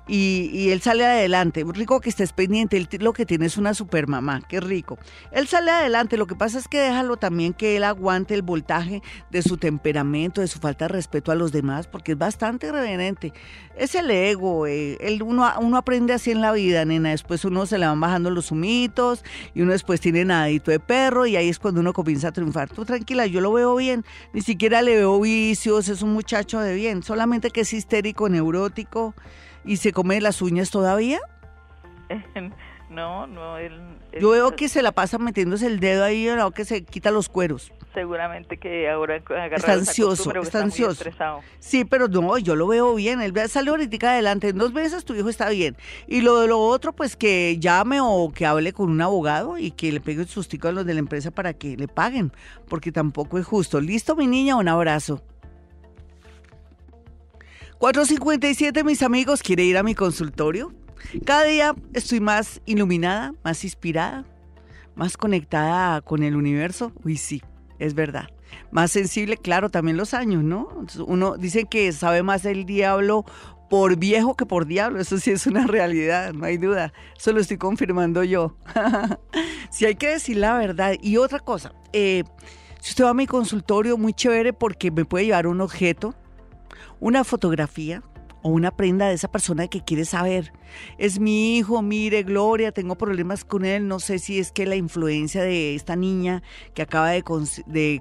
S1: y, él sale adelante. Rico que estés pendiente, él lo que tiene es una super mamá, qué rico. Él sale adelante, lo que pasa es que déjalo también que él aguante el voltaje de su temperamento, de su falta de respeto a los demás, porque es bastante reverente. Es el ego, eh, uno, uno aprende así en la vida, nena, después uno se le van bajando los humitos y uno después tiene nadito de perro y ahí es cuando uno comienza a triunfar. Tú tranquila, yo lo veo bien, ni siquiera le veo vicios, es un muchacho de bien, solamente que es histérico, neurótico ¿Y se come las uñas todavía? (laughs)
S6: no, no. Él,
S1: Yo veo que se la pasa metiéndose el dedo ahí, o que se quita los cueros.
S6: Seguramente que ahora
S1: está ansioso, está, ansioso. Sí, pero no, yo lo veo bien. Él sale ahorita adelante. En dos veces tu hijo está bien. Y lo de lo otro, pues que llame o que hable con un abogado y que le pegue el sustico a los de la empresa para que le paguen, porque tampoco es justo. Listo, mi niña, un abrazo. 457, mis amigos, ¿quiere ir a mi consultorio? Cada día estoy más iluminada, más inspirada, más conectada con el universo. Uy, sí, es verdad. Más sensible, claro, también los años, ¿no? Uno dice que sabe más del diablo por viejo que por diablo. Eso sí es una realidad, no hay duda. Eso lo estoy confirmando yo. (laughs) Si hay que decir la verdad. Y otra cosa, eh, si usted va a mi consultorio, muy chévere porque me puede llevar un objeto una fotografía o una prenda de esa persona que quiere saber. Es mi hijo, mire, Gloria, tengo problemas con él, no sé si es que la influencia de esta niña que acaba de,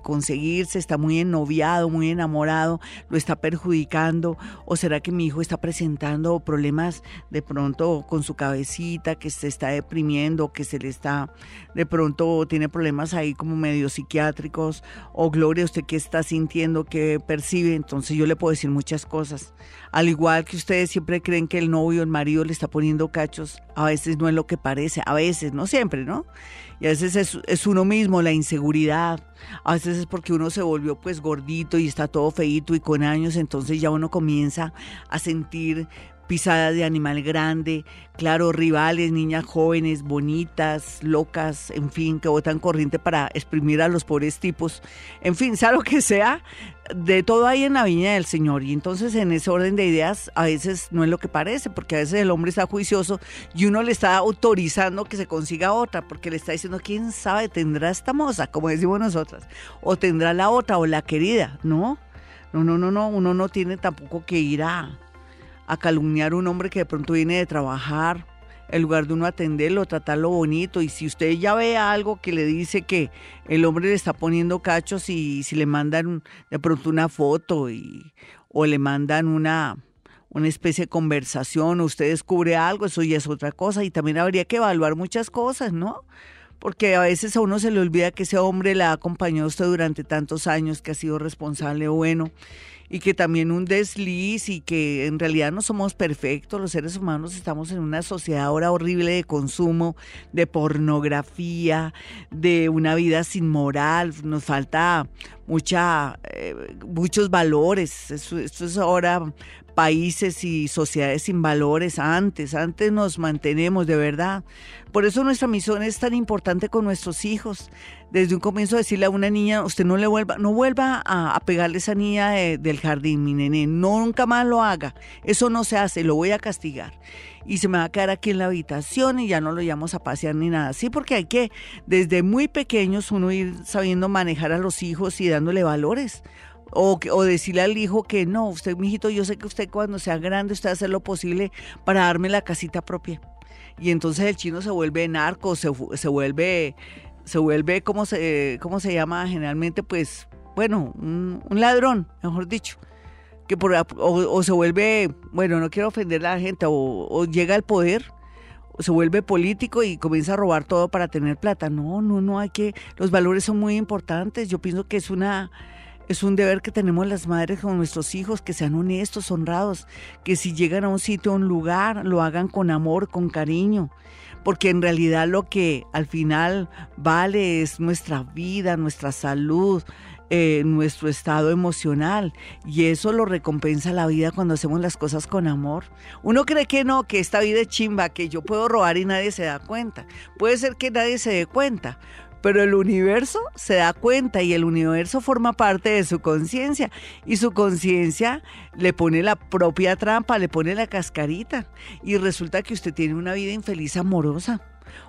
S1: conseguirse está muy ennoviado, muy enamorado, lo está perjudicando, o será que mi hijo está presentando problemas de pronto con su cabecita, que se está deprimiendo, que se le está, de pronto tiene problemas ahí como medio psiquiátricos, o Gloria, usted qué está sintiendo, qué percibe, entonces yo le puedo decir muchas cosas. Al igual que ustedes siempre creen que el novio, el marido le está poniendo cachos, a veces no es lo que parece, a veces, no siempre, ¿no? Y a veces es, es uno mismo, la inseguridad, a veces es porque uno se volvió pues gordito y está todo feito y con años, entonces ya uno comienza a sentir pisadas de animal grande, claro, rivales, niñas jóvenes, bonitas, locas, en fin, que botan corriente para exprimir a los pobres tipos. En fin, sea lo que sea, de todo hay en la viña del Señor. Y entonces en ese orden de ideas a veces no es lo que parece, porque a veces el hombre está juicioso y uno le está autorizando que se consiga otra, porque le está diciendo, quién sabe, tendrá esta moza, como decimos nosotras, o tendrá la otra o la querida, ¿no? No, no, no, no, uno no tiene tampoco que ir a a calumniar a un hombre que de pronto viene de trabajar, en lugar de uno atenderlo, tratarlo bonito. Y si usted ya ve algo que le dice que el hombre le está poniendo cachos y si le mandan de pronto una foto y, o le mandan una, una especie de conversación o usted descubre algo, eso ya es otra cosa. Y también habría que evaluar muchas cosas, ¿no? Porque a veces a uno se le olvida que ese hombre la ha acompañado usted durante tantos años, que ha sido responsable bueno y que también un desliz y que en realidad no somos perfectos, los seres humanos estamos en una sociedad ahora horrible de consumo, de pornografía, de una vida sin moral, nos falta mucha, eh, muchos valores, esto es ahora países y sociedades sin valores antes, antes nos mantenemos de verdad. Por eso nuestra misión es tan importante con nuestros hijos. Desde un comienzo decirle a una niña, usted no le vuelva, no vuelva a, pegarle a esa niña del jardín, mi nene, nunca más lo haga. Eso no se hace, lo voy a castigar. Y se me va a quedar aquí en la habitación y ya no lo llevamos a pasear ni nada. Sí, porque hay que, desde muy pequeños, uno ir sabiendo manejar a los hijos y dándole valores. O, o, decirle al hijo que no, usted, mijito, yo sé que usted cuando sea grande, usted va a hacer lo posible para darme la casita propia y entonces el chino se vuelve narco, se, se vuelve, se vuelve, ¿cómo se, cómo se llama generalmente? Pues, bueno, un, ladrón, mejor dicho. Que por, o, se vuelve, bueno, no quiero ofender a la gente, o, llega al poder, o se vuelve político y comienza a robar todo para tener plata. No, no, no, hay que, los valores son muy importantes. Yo pienso que es una, Es un deber que tenemos las madres con nuestros hijos, que sean honestos, honrados, que si llegan a un sitio, a un lugar, lo hagan con amor, con cariño, porque en realidad lo que al final vale es nuestra vida, nuestra salud, eh, nuestro estado emocional y eso lo recompensa la vida cuando hacemos las cosas con amor. Uno cree que no, que esta vida es chimba, que yo puedo robar y nadie se da cuenta. Puede ser que nadie se dé cuenta, pero el universo se da cuenta y el universo forma parte de su conciencia y su conciencia le pone la propia trampa, le pone la cascarita y resulta que usted tiene una vida infeliz amorosa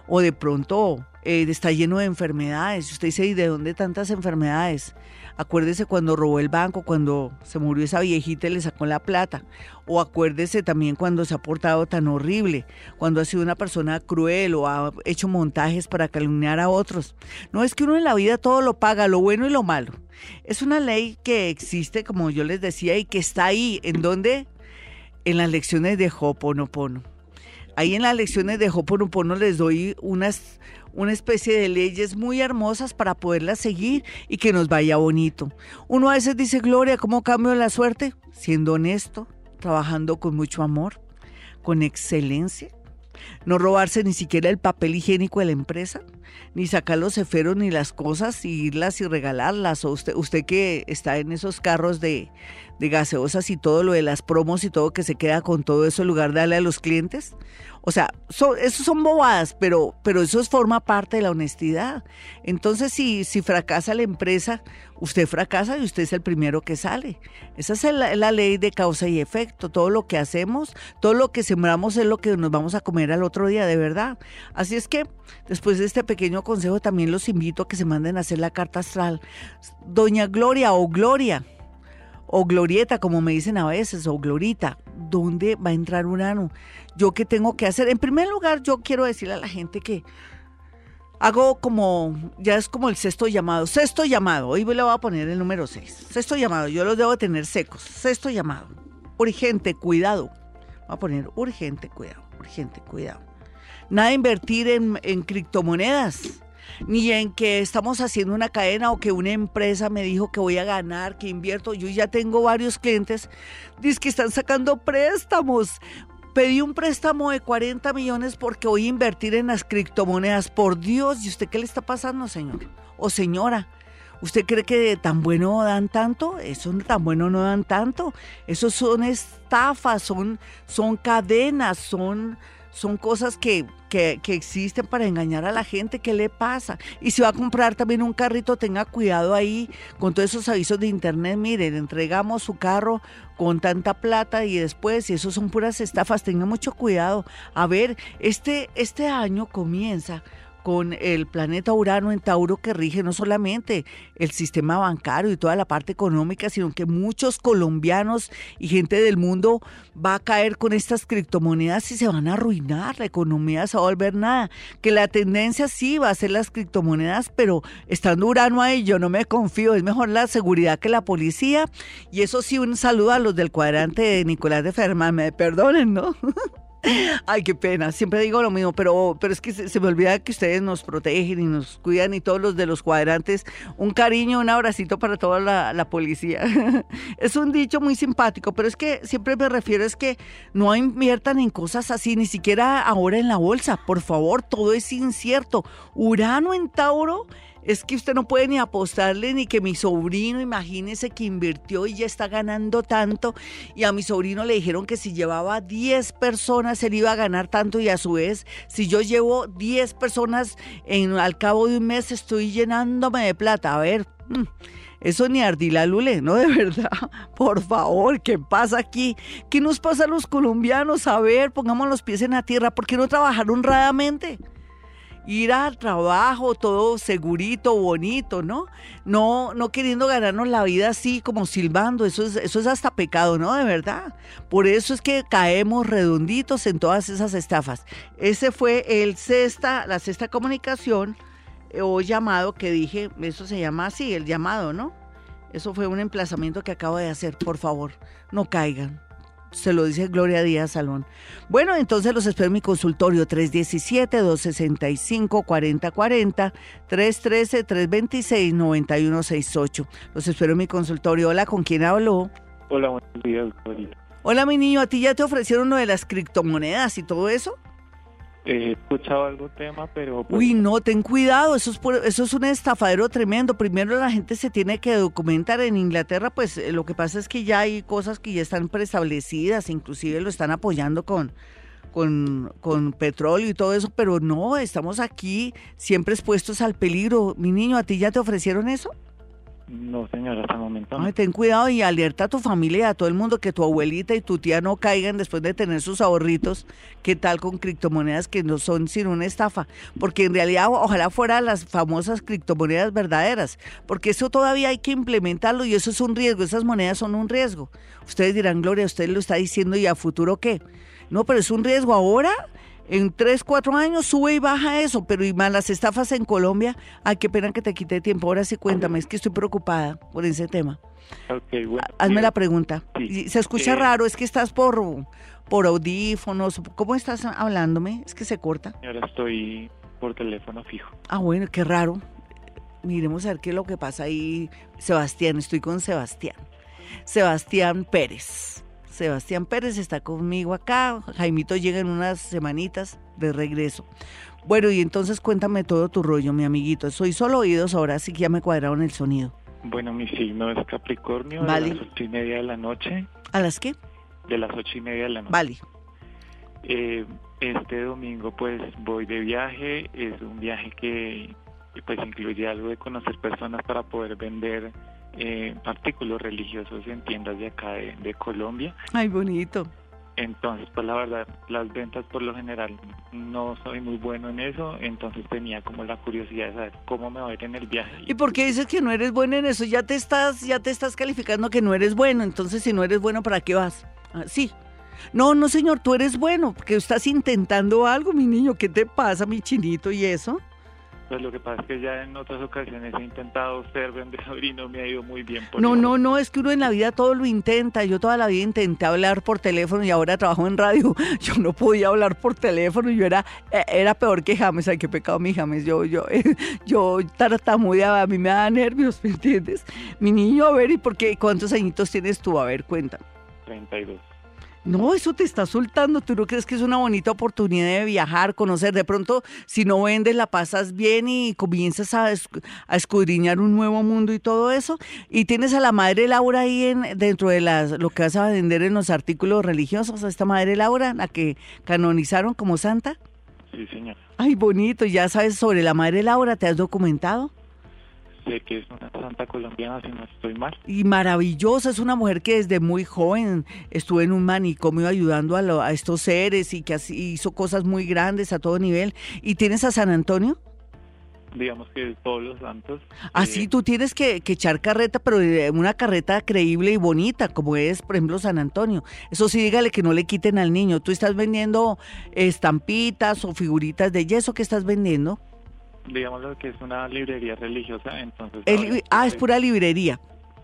S1: o de pronto eh, está lleno de enfermedades. Usted dice, ¿y de dónde tantas enfermedades? Acuérdese cuando robó el banco, cuando se murió esa viejita y le sacó la plata. O acuérdese también cuando se ha portado tan horrible, cuando ha sido una persona cruel o ha hecho montajes para calumniar a otros. No es que uno en la vida todo lo paga, lo bueno y lo malo. Es una ley que existe, como yo les decía, y que está ahí. ¿En dónde? En las lecciones de Hoponopono. Ahí en las lecciones de Hoponopono les doy unas una especie de leyes muy hermosas para poderlas seguir y que nos vaya bonito. Uno a veces dice, Gloria, ¿cómo cambio la suerte? Siendo honesto, trabajando con mucho amor, con excelencia, no robarse ni siquiera el papel higiénico de la empresa, ni sacar los ceferos ni las cosas y irlas y regalarlas. O usted, usted que está en esos carros de, de gaseosas y todo lo de las promos y todo que se queda con todo eso en lugar de darle a los clientes. O sea, eso son bobadas, pero, pero eso forma parte de la honestidad. Entonces, si, si fracasa la empresa, usted fracasa y usted es el primero que sale. Esa es la, la, ley de causa y efecto. Todo lo que hacemos, todo lo que sembramos es lo que nos vamos a comer al otro día, de verdad. Así es que, después de este pequeño consejo, también los invito a que se manden a hacer la carta astral. Doña Gloria o Gloria o glorieta, como me dicen a veces, o glorita, ¿dónde va a entrar Urano? ¿Yo qué tengo que hacer? En primer lugar, yo quiero decirle a la gente que hago como, ya es como el sexto llamado, sexto llamado, hoy le voy a poner el número seis, sexto llamado, yo los debo tener secos, sexto llamado, urgente, cuidado, voy a poner urgente, cuidado, urgente, cuidado. Nada invertir en criptomonedas ni en que estamos haciendo una cadena o que una empresa me dijo que voy a ganar, que invierto. Yo ya tengo varios clientes, dice que están sacando préstamos. Pedí un préstamo de 40 millones porque voy a invertir en las criptomonedas. Por Dios, ¿y usted qué le está pasando, señor? O señora, ¿Usted cree que tan bueno dan tanto? Eso tan bueno no dan tanto. Eso son estafas, son, son cadenas, son son cosas que, que, existen para engañar a la gente. ¿Qué le pasa? Y si va a comprar también un carrito, tenga cuidado ahí con todos esos avisos de internet. Miren, entregamos su carro con tanta plata y después, si eso son puras estafas, tenga mucho cuidado. A ver, este, este año comienza con el planeta Urano en Tauro que rige no solamente el sistema bancario y toda la parte económica, sino que muchos colombianos y gente del mundo va a caer con estas criptomonedas y se van a arruinar, la economía se va a volver nada. Que la tendencia sí va a ser las criptomonedas, pero estando Urano ahí yo no me confío, es mejor la seguridad que la policía. Y eso sí, un saludo a los del cuadrante de Nicolás de Fermán, me perdonen, ¿no? (laughs) (laughs) Ay, qué pena. Siempre digo lo mismo, pero, pero es que se, me olvida que ustedes nos protegen y nos cuidan y todos los de los cuadrantes. Un cariño, un abracito para toda la, la policía. (laughs) es un dicho muy simpático, pero es que siempre me refiero es que no inviertan en cosas así, ni siquiera ahora en la bolsa. Por favor, todo es incierto. Urano en Tauro es que usted no puede ni apostarle ni que mi sobrino, imagínese que invirtió y ya está ganando tanto y a mi sobrino le dijeron que si llevaba 10 personas él iba a ganar tanto y a su vez si yo llevo 10 personas en, al cabo de un mes estoy llenándome de plata. A ver, mm, eso ni Ardila Lule, ¿no? De verdad. (laughs) Por favor, ¿qué pasa aquí? ¿Qué nos pasa a los colombianos? A ver, pongamos los pies en la tierra. ¿Por qué no trabajar honradamente? Ir al trabajo todo segurito, bonito, ¿no? No, no queriendo ganarnos la vida así como silbando, eso es, eso es hasta pecado, ¿no? De verdad. Por eso es que caemos redonditos en todas esas estafas. Ese fue el sexta, la sexta comunicación eh, o llamado que dije, eso se llama así, el llamado, ¿no? Eso fue un emplazamiento que acabo de hacer, por favor, no caigan Se lo dice Gloria Díaz Salón. Bueno, entonces los espero en mi consultorio 317-265-4040, 313-326-9168. Los espero en mi consultorio. Hola, ¿con quién hablo?
S7: Hola, buenos días,
S1: Hola, mi niño, ¿a ti ya te ofrecieron lo de las criptomonedas y todo eso?
S7: He escuchado algún tema, pero...
S1: Pues Uy, no, ten cuidado, eso es, eso es un estafadero tremendo. Primero la gente se tiene que documentar. En Inglaterra, pues eh, lo que pasa es que ya hay cosas que ya están preestablecidas, inclusive lo están apoyando con, con, con petróleo y todo eso, pero no, estamos aquí siempre expuestos al peligro. Mi niño, ¿a ti ya te ofrecieron eso?
S7: No, señora, hasta el momento.
S1: Ay, ten cuidado y alerta a tu familia y a todo el mundo que tu abuelita y tu tía no caigan después de tener sus ahorritos. ¿Qué tal con criptomonedas que no son sino una estafa? Porque en realidad ojalá fueran las famosas criptomonedas verdaderas, porque eso todavía hay que implementarlo y eso es un riesgo. Esas monedas son un riesgo. Ustedes dirán, Gloria, usted lo está diciendo y a futuro qué. No, pero es un riesgo ahora en tres, cuatro años sube y baja eso, pero y más las estafas en Colombia, ay, qué pena que te quite tiempo. Ahora sí cuéntame, es que estoy preocupada por ese tema.
S7: Okay, bueno,
S1: Hazme la pregunta. Se escucha eh, raro, es que estás por, por audífonos. ¿Cómo estás hablándome? Es que se corta.
S7: Ahora estoy por teléfono fijo.
S1: Ah, bueno, qué raro. Miremos a ver qué es lo que pasa ahí. Sebastián, estoy con Sebastián. Sebastián Pérez. Sebastián Pérez está conmigo acá. Jaimito llega en unas semanitas de regreso. Bueno, y entonces cuéntame todo tu rollo, mi amiguito. Soy solo oídos, ahora sí que ya me cuadraron el sonido.
S7: Bueno, mi signo es Capricornio, vale. a las ocho y media de la noche.
S1: ¿A las qué?
S7: De las ocho y media de la noche.
S1: Vale.
S7: Eh, este domingo pues voy de viaje, es un viaje que pues incluye algo de conocer personas para poder vender eh, artículos religiosos en tiendas de acá de, Colombia.
S1: Ay, bonito.
S7: Entonces, pues la verdad, las ventas por lo general no soy muy bueno en eso, entonces tenía como la curiosidad de saber cómo me va a ir en el viaje.
S1: ¿Y por qué dices que no eres bueno en eso? Ya te estás, ya te estás calificando que no eres bueno, entonces si no eres bueno, ¿para qué vas? Ah, sí. No, no, señor, tú eres bueno, porque estás intentando algo, mi niño. ¿Qué te pasa, mi chinito, y eso?
S7: Pues lo que pasa es que ya en otras ocasiones he intentado ser vendedor y no me ha ido muy bien.
S1: no, no, no, es que uno en la vida todo lo intenta. Yo toda la vida intenté hablar por teléfono y ahora trabajo en radio. (laughs) Yo no podía hablar por teléfono, yo era eh, era peor que James. Ay, qué pecado mi James. Yo, yo, (laughs) yo tartamudeaba, a mí me da nervios, (laughs) ¿me entiendes? Mi niño, a ver, ¿y por qué? ¿Cuántos añitos tienes tú? A ver, cuenta.
S7: 32.
S1: No, eso te está soltando. ¿Tú no crees que es una bonita oportunidad de viajar, conocer? De pronto, si no vendes, la pasas bien y comienzas a, escudriñar un nuevo mundo y todo eso. Y tienes a la madre Laura ahí en, dentro de las, lo que vas a vender en los artículos religiosos, a esta madre Laura, la que canonizaron como santa.
S7: Sí, señor.
S1: Ay, bonito. ¿Ya sabes sobre la madre Laura? ¿Te has documentado?
S7: Sé que es una santa colombiana, si no estoy mal.
S1: Y maravillosa, es una mujer que desde muy joven estuvo en un manicomio ayudando a, estos seres y que hizo cosas muy grandes a todo nivel. ¿Y tienes a San Antonio?
S7: digamos que todos los santos.
S1: Así ah, tú tienes que, echar carreta, pero una carreta creíble y bonita, como es, por ejemplo, San Antonio. Eso sí, dígale que no le quiten al niño. ¿Tú estás vendiendo estampitas o figuritas de yeso que estás vendiendo?
S7: Digamos que es una librería religiosa, entonces...
S1: ah, es pura librería.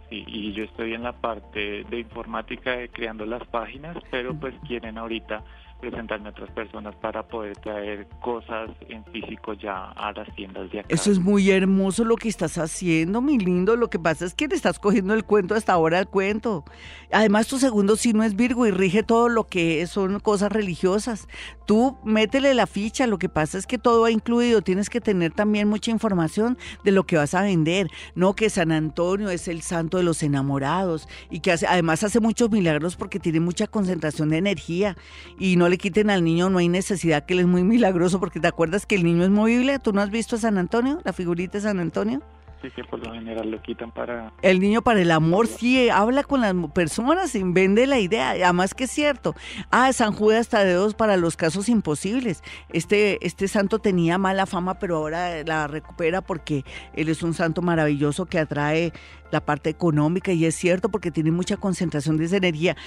S7: Sí, y yo estoy en la parte de informática, creando las páginas, pero pues quieren ahorita presentarme a otras personas para poder traer cosas en físico ya a las tiendas de acá.
S1: Eso es muy hermoso lo que estás haciendo, mi lindo. Lo que pasa es que le estás cogiendo el cuento hasta ahora el cuento. Además, tu segundo signo es Virgo y rige todo lo que son cosas religiosas. Tú métele la ficha, lo que pasa es que todo va incluido. Tienes que tener también mucha información de lo que vas a vender. No que San Antonio es el santo de los enamorados y que además hace muchos milagros porque tiene mucha concentración de energía y no le quiten al niño, no hay necesidad que él es muy milagroso, porque te acuerdas que el niño es movible. ¿Tú no has visto a San Antonio, la figurita de San Antonio?
S7: Sí, que por lo general lo quitan para...
S1: El niño para el amor, sí, habla con las personas y vende la idea, además que es cierto. Ah, San Judas Tadeo para los casos imposibles. Este, este santo tenía mala fama, pero ahora la recupera porque él es un santo maravilloso que atrae la parte económica y es cierto porque tiene mucha concentración de esa energía.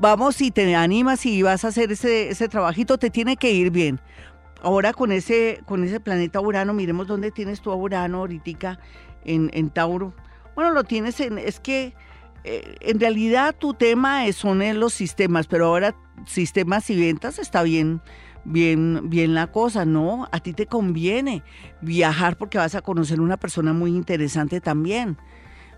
S1: Vamos, si te animas y vas a hacer ese, ese trabajito, te tiene que ir bien. Ahora con ese, con ese planeta Urano, miremos dónde tienes tu Urano ahorita en, en Tauro. Bueno, lo tienes en, es que eh, en realidad tu tema son los sistemas, pero ahora sistemas y ventas está bien, bien, bien la cosa, ¿no? A ti te conviene viajar porque vas a conocer una persona muy interesante también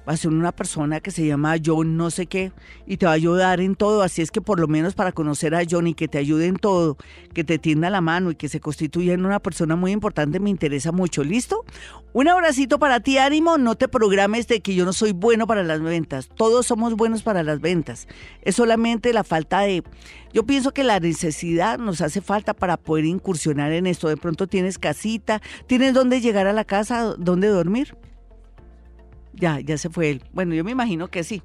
S1: va a ser una persona que se llama John no sé qué y te va a ayudar en todo, así es que por lo menos para conocer a John y que te ayude en todo, que te tienda la mano y que se constituya en una persona muy importante me interesa mucho, ¿listo? Un abracito para ti, ánimo, no te programes de que yo no soy bueno para las ventas, todos somos buenos para las ventas, es solamente la falta de... Yo pienso que la necesidad nos hace falta para poder incursionar en esto. De pronto tienes casita, tienes dónde llegar a la casa, dónde dormir. Ya, ya se fue él. Bueno, yo me imagino que sí.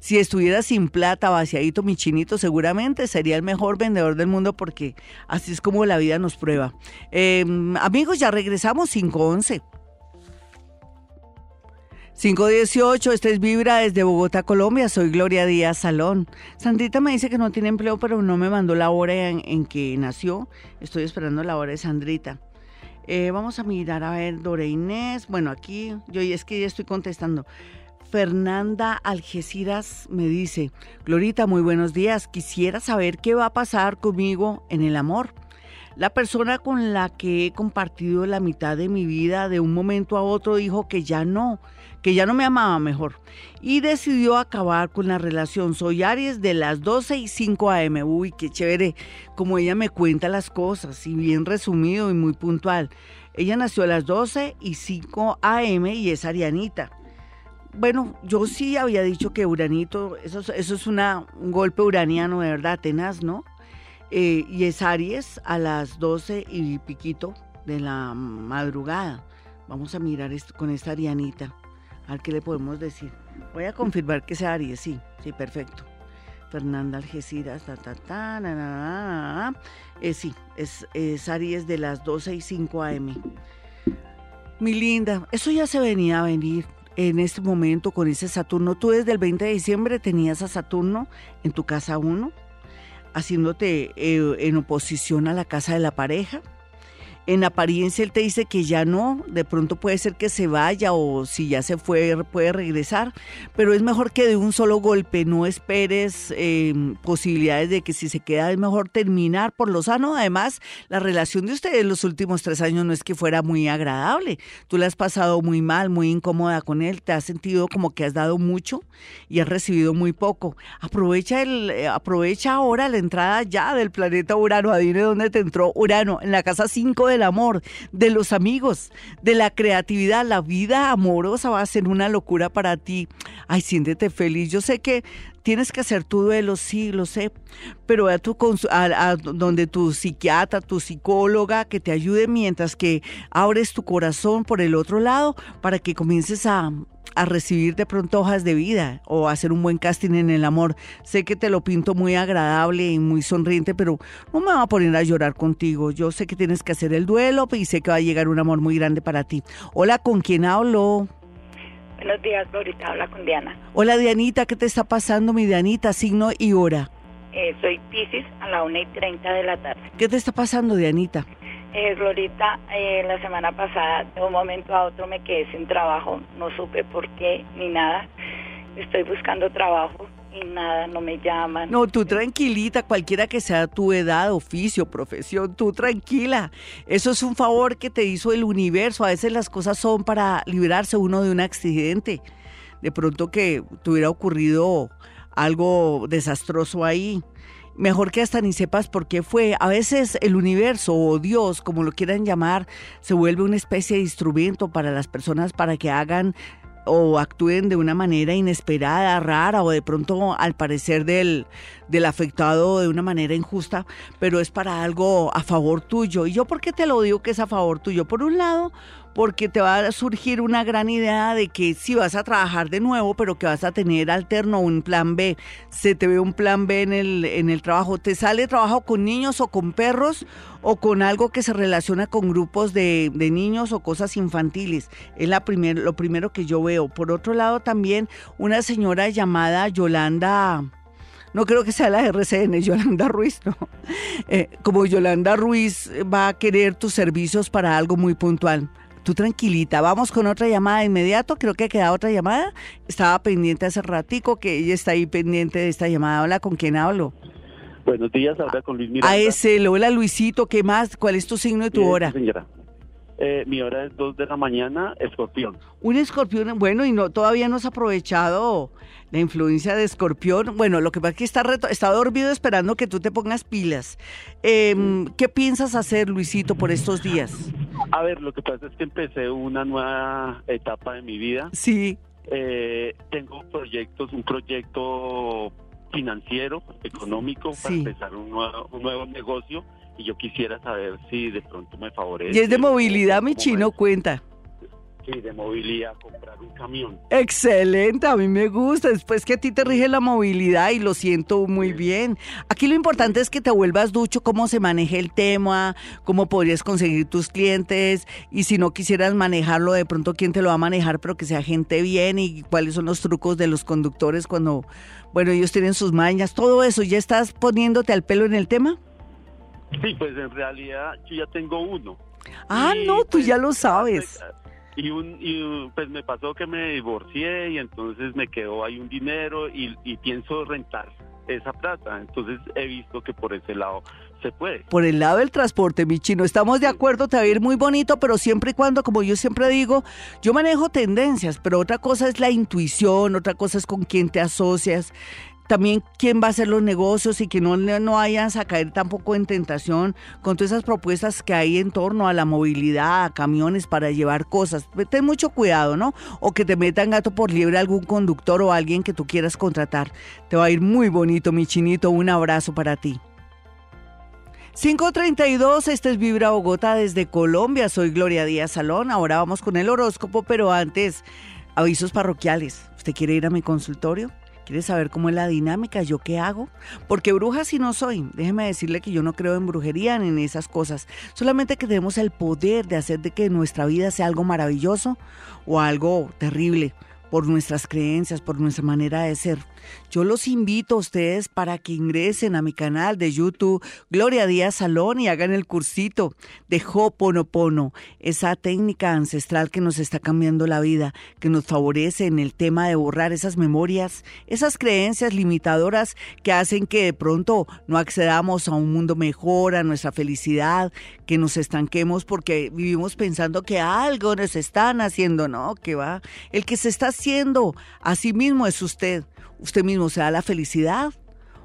S1: Si estuviera sin plata, vaciadito mi chinito, seguramente sería el mejor vendedor del mundo porque así es como la vida nos prueba. Em, amigos, ya regresamos 511. 518, este es Vibra desde Bogotá, Colombia. Soy Gloria Díaz Salón. Sandrita me dice que no tiene empleo, pero no me mandó la hora en, en que nació. Estoy esperando la hora de Sandrita. Eh, vamos a mirar a ver, Dora Inés. Bueno, aquí yo es que ya estoy contestando. Fernanda Algeciras me dice, Glorita, muy buenos días. Quisiera saber qué va a pasar conmigo en el amor. La persona con la que he compartido la mitad de mi vida de un momento a otro dijo que ya no, que ya no me amaba mejor y decidió acabar con la relación. Soy Aries de las 12 y 5 a.m. Uy, qué chévere, como ella me cuenta las cosas y bien resumido y muy puntual. Ella nació a las 12 y 5 a.m. y es arianita. Bueno, yo sí había dicho que Uranito, eso, eso es una, un golpe uraniano de verdad, tenaz, ¿no? Eh, y es Aries a las 12 y piquito de la madrugada. Vamos a mirar esto con esta Arianita. A ver qué le podemos decir. Voy a confirmar que sea Aries, sí, sí, perfecto. Fernanda Algeciras, ta, ta, ta, na, na, eh, sí, es, es Aries de las 12 y 5 am. Mi linda, eso ya se venía a venir en este momento con ese Saturno. Tú desde el 20 de diciembre tenías a Saturno en tu casa 1, haciéndote eh, en oposición a la casa de la pareja en apariencia él te dice que ya no, de pronto puede ser que se vaya o si ya se fue puede regresar, pero es mejor que de un solo golpe, no esperes em, posibilidades de que si se queda es mejor terminar por lo sano. Además, la relación de ustedes los últimos tres años no es que fuera muy agradable, tú la has pasado muy mal, muy incómoda con él, te has sentido como que has dado mucho y has recibido muy poco. Aprovecha, el, eh, aprovecha ahora la entrada ya del planeta Urano, adivine dónde te entró Urano, en la casa 5 amor, de los amigos, de la creatividad. La vida amorosa va a ser una locura para ti. Ay, siéntete feliz. Yo sé que tienes que hacer tu duelo, sí, lo sé, pero a, tu, a, donde tu psiquiatra, tu psicóloga, que te ayude mientras que abres tu corazón por el otro lado para que comiences a, a recibir de pronto hojas de vida o hacer un buen casting en el amor. Sé que te lo pinto muy agradable y muy sonriente, pero no me va a poner a llorar contigo. Yo sé que tienes que hacer el duelo y sé que va a llegar un amor muy grande para ti. Hola, ¿con quién hablo?
S8: Buenos días, Florita. Habla con Diana.
S1: Hola, Dianita. ¿Qué te está pasando, mi Dianita? Signo y hora.
S8: Eh, soy Pisces a la 1 y 30 de la tarde.
S1: ¿Qué te está pasando, Dianita?
S8: Eh, Glorita, eh, la semana pasada de un momento a otro me quedé sin trabajo, no supe por qué ni nada. Estoy buscando trabajo nada, no me llaman.
S1: No, tú tranquilita, cualquiera que sea tu edad, oficio, profesión, tú tranquila. Eso es un favor que te hizo el universo. A veces las cosas son para librarse uno de un accidente. De pronto que tuviera ocurrido algo desastroso ahí mejor que hasta ni sepas por qué fue. A veces el universo o Dios, como lo quieran llamar, se vuelve una especie de instrumento para las personas para que hagan o actúen de una manera inesperada, rara o de pronto al parecer del, del afectado de una manera injusta, pero es para algo a favor tuyo. ¿Y yo por qué te lo digo que es a favor tuyo? Por un lado, porque te va a surgir una gran idea de que si vas a trabajar de nuevo, pero que vas a tener alterno un plan B. Se te ve un plan B en el, en el trabajo. ¿Te sale trabajo con niños o con perros o con algo que se relaciona con grupos de, de niños o cosas infantiles? Es la primer, lo primero que yo veo. Por otro lado, también una señora llamada Yolanda no creo que sea la RCN, Yolanda Ruiz, no. (laughs) Eh, como Yolanda Ruiz va a querer tus servicios para algo muy puntual Tú tranquilita, vamos con otra llamada de inmediato, creo que queda otra llamada. Estaba pendiente hace ratico que ella está ahí pendiente de esta llamada. Hola, ¿con quién hablo?
S9: Buenos días, habla con Luis Miranda.
S1: A ese, hola Luisito, ¿qué más? ¿Cuál es tu signo de tu hora?
S9: señora. Eh, mi hora es 2 de la mañana, escorpión.
S1: Un escorpión, bueno, y no todavía no has aprovechado la influencia de escorpión. Bueno, lo que pasa es que está, reto, está dormido esperando que tú te pongas pilas. Em, ¿Qué piensas hacer, Luisito, por estos días?
S9: A ver, lo que pasa es que empecé una nueva etapa de mi vida.
S1: Sí.
S9: Eh, tengo proyectos, un proyecto financiero, económico, para empezar un un nuevo negocio y yo quisiera saber si de pronto me favorece.
S1: Y es de movilidad, mi chino, cuenta.
S9: Sí, de movilidad, comprar un camión.
S1: Excelente, a mí me gusta. Después que a ti te rige la movilidad y lo siento muy bien. Aquí lo importante es que te vuelvas ducho, cómo se maneja el tema, cómo podrías conseguir tus clientes y si no quisieras manejarlo, de pronto quién te lo va a manejar, pero que sea gente bien y cuáles son los trucos de los conductores cuando, bueno, ellos tienen sus mañas, todo eso. ¿Ya estás poniéndote al pelo en el tema?
S9: Sí, pues en realidad yo ya tengo uno.
S1: Ah, no, tú pues, ya lo sabes.
S9: Y, un, y pues me pasó que me divorcié y entonces me quedó ahí un dinero y, y pienso rentar esa plata. Entonces he visto que por ese lado se puede.
S1: Por el lado del transporte, mi chino, estamos de acuerdo, te va a ir muy bonito, pero siempre y cuando, como yo siempre digo, yo manejo tendencias, pero otra cosa es la intuición, otra cosa es con quién te asocias también quién va a hacer los negocios y que no, no vayan a caer tampoco en tentación con todas esas propuestas que hay en torno a la movilidad, a camiones para llevar cosas. Ten mucho cuidado, ¿no? O que te metan gato por liebre algún conductor o alguien que tú quieras contratar. Te va a ir muy bonito, mi chinito. Un abrazo para ti. 532, este es Vibra Bogotá desde Colombia. Soy Gloria Díaz Salón. Ahora vamos con el horóscopo, pero antes, avisos parroquiales. ¿Usted quiere ir a mi consultorio? ¿Quieres saber cómo es la dinámica? ¿Yo qué hago? Porque bruja si no soy. Déjeme decirle que yo no creo en brujería ni en esas cosas. Solamente que tenemos el poder de hacer de que nuestra vida sea algo maravilloso o algo terrible por nuestras creencias, por nuestra manera de ser. Yo los invito a ustedes para que ingresen a mi canal de YouTube Gloria Díaz Salón y hagan el cursito de Hoponopono, esa técnica ancestral que nos está cambiando la vida, que nos favorece en el tema de borrar esas memorias, esas creencias limitadoras que hacen que de pronto no accedamos a un mundo mejor, a nuestra felicidad, que nos estanquemos porque vivimos pensando que algo nos están haciendo, ¿no? Que va. El que se está haciendo a sí mismo es usted usted mismo se da la felicidad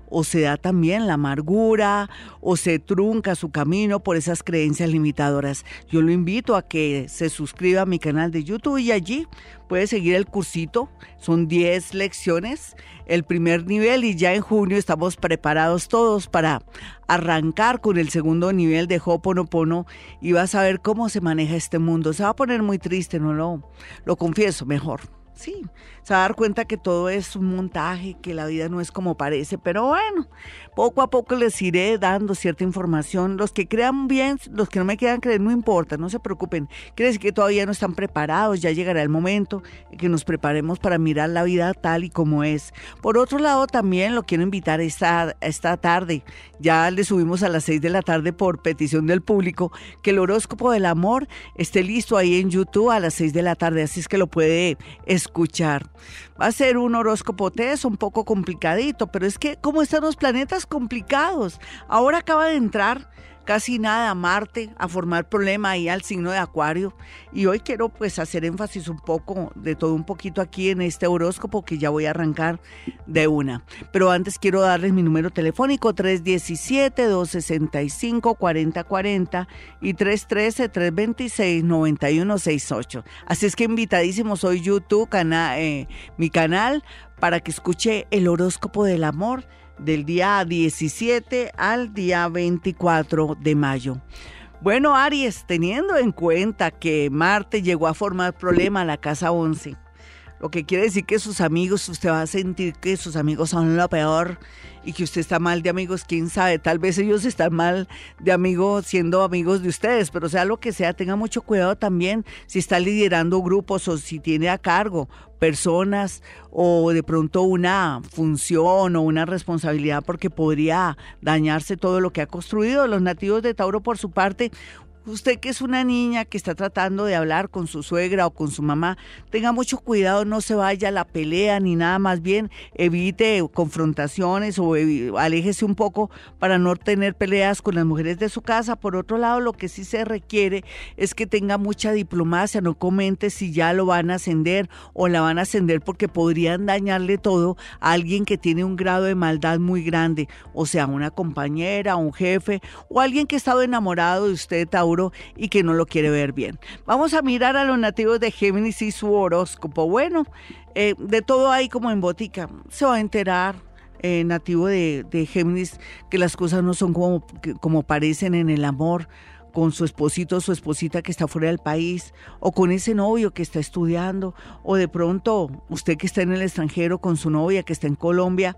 S1: o se da también la amargura o se trunca su camino por esas creencias limitadoras. Yo lo invito a que se suscriba a mi canal de YouTube y allí puede seguir el cursito. Son 10 lecciones, el primer nivel y ya en junio estamos preparados todos para arrancar con el segundo nivel de Hoponopono y vas a ver cómo se maneja este mundo. Se va a poner muy triste, no lo, lo confieso mejor. Sí, se va a dar cuenta que todo es un montaje, que la vida no es como parece, pero bueno, poco a poco les iré dando cierta información. Los que crean bien, los que no me quieran creer, no importa, no se preocupen. Quiere que todavía no están preparados, ya llegará el momento en que nos preparemos para mirar la vida tal y como es. Por otro lado, también lo quiero invitar esta, esta tarde, ya le subimos a las 6 de la tarde por petición del público, que el horóscopo del amor esté listo ahí en YouTube a las 6 de la tarde, así es que lo puede escuchar. Va a ser un horóscopo test un poco complicadito, pero es que, ¿cómo están los planetas complicados? Ahora acaba de entrar casi nada a Marte a formar problema ahí al signo de Acuario. Y hoy quiero pues hacer énfasis un poco de todo un poquito aquí en este horóscopo que ya voy a arrancar de una. Pero antes quiero darles mi número telefónico 317-265-4040 y 313-326-9168. Así es que invitadísimos hoy YouTube, eh, mi canal, para que escuche el horóscopo del amor del día 17 al día 24 de mayo. Bueno, Aries, teniendo en cuenta que Marte llegó a formar problema a la casa 11, lo que quiere decir que sus amigos, usted va a sentir que sus amigos son lo peor y que usted está mal de amigos, quién sabe, tal vez ellos están mal de amigos siendo amigos de ustedes, pero sea lo que sea, tenga mucho cuidado también si está liderando grupos o si tiene a cargo personas o de pronto una función o una responsabilidad porque podría dañarse todo lo que ha construido. Los nativos de Tauro por su parte Usted que es una niña que está tratando de hablar con su suegra o con su mamá, tenga mucho cuidado, no se vaya a la pelea ni nada, más bien evite confrontaciones o aléjese un poco para no tener peleas con las mujeres de su casa. Por otro lado, lo que sí se requiere es que tenga mucha diplomacia, no comente si ya lo van a ascender o la van a ascender porque podrían dañarle todo a alguien que tiene un grado de maldad muy grande, o sea, una compañera, un jefe o alguien que ha estado enamorado de usted, Tauro y que no lo quiere ver bien. Vamos a mirar a los nativos de Géminis y su horóscopo. Bueno, eh, de todo hay como en botica. Se va a enterar. Eh, nativo de, de, Géminis, que las cosas no son como, como parecen en el amor, con su esposito o su esposita que está fuera del país, o con ese novio que está estudiando, o de pronto usted que está en el extranjero con su novia que está en Colombia,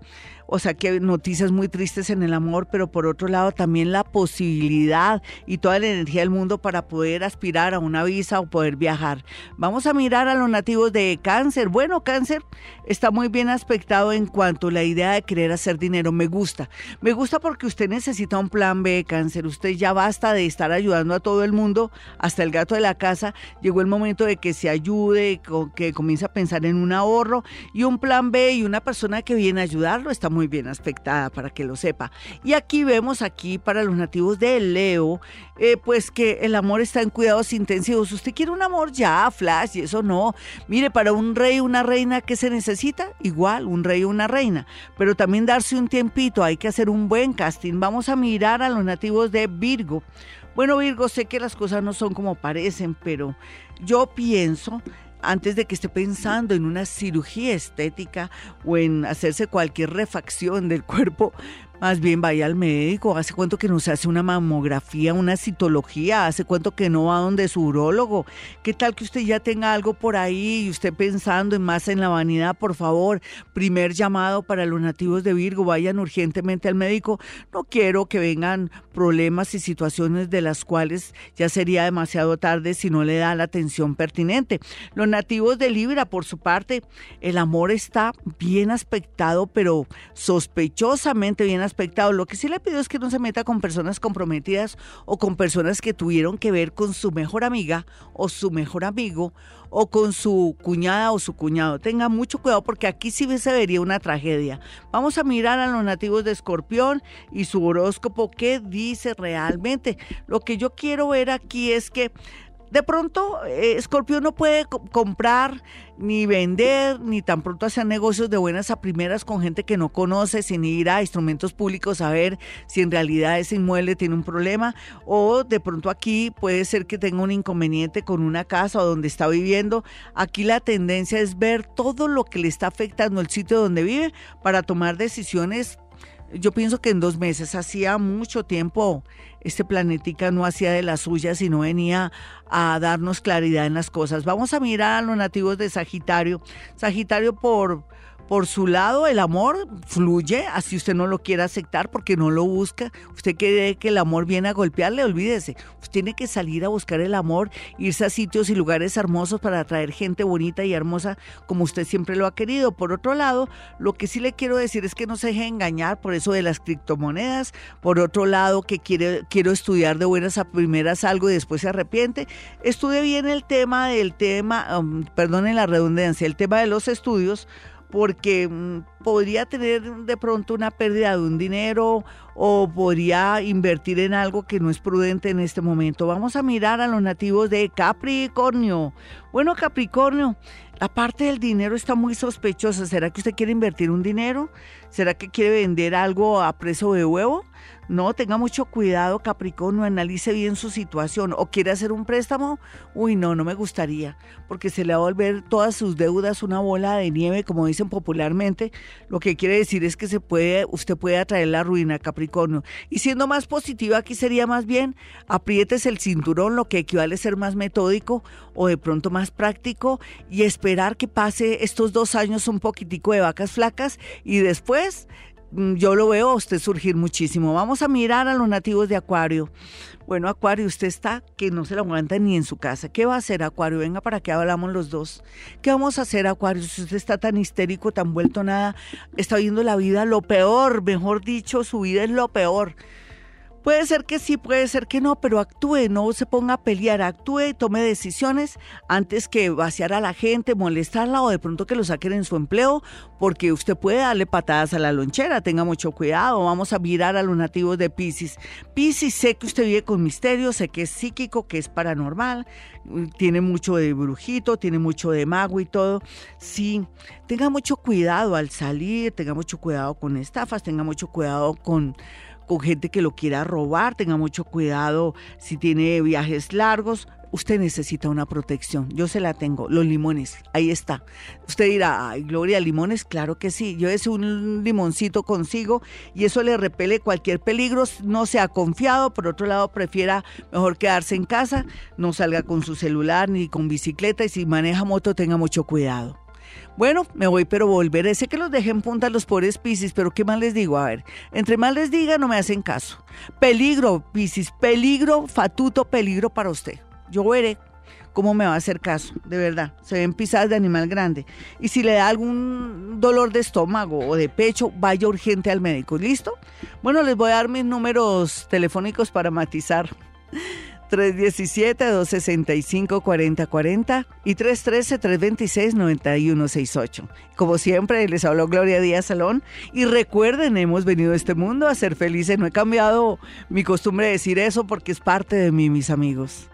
S1: o sea que noticias muy tristes en el amor, pero por otro lado también la posibilidad y toda la energía del mundo para poder aspirar a una visa o poder viajar. Vamos a mirar a los nativos de cáncer. Bueno, cáncer está muy bien aspectado en cuanto a la idea de querer hacer dinero. Me gusta. Me gusta porque usted necesita un plan B, cáncer. Usted ya basta de estar ayudando a todo el mundo, hasta el gato de la casa. Llegó el momento de que se ayude, que comience a pensar en un ahorro y un plan B y una persona que viene a ayudarlo. Está bien aspectada para que lo sepa. Y aquí vemos aquí para los nativos de Leo, eh, pues que el amor está en cuidados intensivos. Usted quiere un amor ya, flash, y eso no. Mire, para un rey, una reina, ¿qué se necesita? Igual, un rey una reina. Pero también darse un tiempito, hay que hacer un buen casting. Vamos a mirar a los nativos de Virgo. Bueno, Virgo, sé que las cosas no son como parecen, pero yo pienso antes de que esté pensando en una cirugía estética o en hacerse cualquier refacción del cuerpo, más bien vaya al médico, hace cuánto que no se hace una mamografía, una citología, hace cuánto que no va donde su urólogo. ¿Qué tal que usted ya tenga algo por ahí y usted pensando en más en la vanidad? Por favor, primer llamado para los nativos de Virgo, vayan urgentemente al médico. No quiero que vengan problemas y situaciones de las cuales ya sería demasiado tarde si no le da la atención pertinente. Los nativos de Libra, por su parte, el amor está bien aspectado, pero sospechosamente bien aspectado lo que sí le pido es que no se meta con personas comprometidas o con personas que tuvieron que ver con su mejor amiga o su mejor amigo o con su cuñada o su cuñado. Tenga mucho cuidado porque aquí sí se vería una tragedia. Vamos a mirar a los nativos de Escorpión y su horóscopo, qué dice realmente. Lo que yo quiero ver aquí es que de pronto, eh, Scorpio no puede comprar ni vender, ni tan pronto hacer negocios de buenas a primeras con gente que no conoce, sin ir a instrumentos públicos a ver si en realidad ese inmueble tiene un problema. O de pronto aquí puede ser que tenga un inconveniente con una casa o donde está viviendo. Aquí la tendencia es ver todo lo que le está afectando el sitio donde vive para tomar decisiones yo pienso que en dos meses hacía mucho tiempo este planetica no hacía de las suyas, sino venía a darnos claridad en las cosas. Vamos a mirar a los nativos de Sagitario. Sagitario por por su lado, el amor fluye, así usted no lo quiere aceptar porque no lo busca. Usted cree que el amor viene a golpearle, olvídese. Usted tiene que salir a buscar el amor, irse a sitios y lugares hermosos para atraer gente bonita y hermosa como usted siempre lo ha querido. Por otro lado, lo que sí le quiero decir es que no se deje engañar por eso de las criptomonedas. Por otro lado, que quiere, quiero estudiar de buenas a primeras algo y después se arrepiente. Estudie bien el tema del tema, um, perdonen la redundancia, el tema de los estudios porque mm, podría tener de pronto una pérdida de un dinero o podría invertir en algo que no es prudente en este momento. Vamos a mirar a los nativos de Capricornio. Bueno, Capricornio, la parte del dinero está muy sospechosa. ¿Será que usted quiere invertir un dinero? ¿Será que quiere vender algo a precio de huevo? No, tenga mucho cuidado, Capricornio, analice bien su situación. ¿O quiere hacer un préstamo? Uy, no, no me gustaría, porque se le va a volver todas sus deudas una bola de nieve, como dicen popularmente. Lo que quiere decir es que se puede, usted puede atraer la ruina, Capricornio. Y siendo más positiva, aquí sería más bien aprietes el cinturón, lo que equivale a ser más metódico o de pronto más práctico y esperar que pase estos dos años un poquitico de vacas flacas y después yo lo veo a usted surgir muchísimo. Vamos a mirar a los nativos de Acuario. Bueno, Acuario, usted está que no se lo aguanta ni en su casa. ¿Qué va a hacer, Acuario? Venga, para que hablamos los dos. ¿Qué vamos a hacer, Acuario? Si usted está tan histérico, tan vuelto nada, está viendo la vida lo peor, mejor dicho, su vida es lo peor Puede ser que sí, puede ser que no, pero actúe, no se ponga a pelear, actúe, tome decisiones antes que vaciar a la gente, molestarla o de pronto que lo saquen en su empleo, porque usted puede darle patadas a la lonchera, tenga mucho cuidado, vamos a mirar a los nativos de Pisces. Pisces, sé que usted vive con misterio, sé que es psíquico, que es paranormal, tiene mucho de brujito, tiene mucho de mago y todo. Sí, tenga mucho cuidado al salir, tenga mucho cuidado con estafas, tenga mucho cuidado con con gente que lo quiera robar, tenga mucho cuidado si tiene viajes largos, usted necesita una protección. Yo se la tengo, los limones, ahí está. Usted dirá, ay, Gloria, limones, claro que sí. Yo es un limoncito consigo y eso le repele cualquier peligro. No sea confiado, por otro lado, prefiera mejor quedarse en casa, no salga con su celular ni con bicicleta y si maneja moto tenga mucho cuidado. Bueno, me voy, pero volveré. Sé que los dejé en punta los pobres Piscis, pero ¿qué más les digo? A ver, entre más les diga, no me hacen caso. Peligro, Piscis, peligro, fatuto, peligro para usted. Yo veré cómo me va a hacer caso, de verdad. Se ven pisadas de animal grande. Y si le da algún dolor de estómago o de pecho, vaya urgente al médico. ¿Listo? Bueno, les voy a dar mis números telefónicos para matizar. 317-265-4040 y 313-326-9168. Como siempre, les habló Gloria Díaz Salón y recuerden, hemos venido a este mundo a ser felices. No he cambiado mi costumbre de decir eso porque es parte de mí, mis amigos.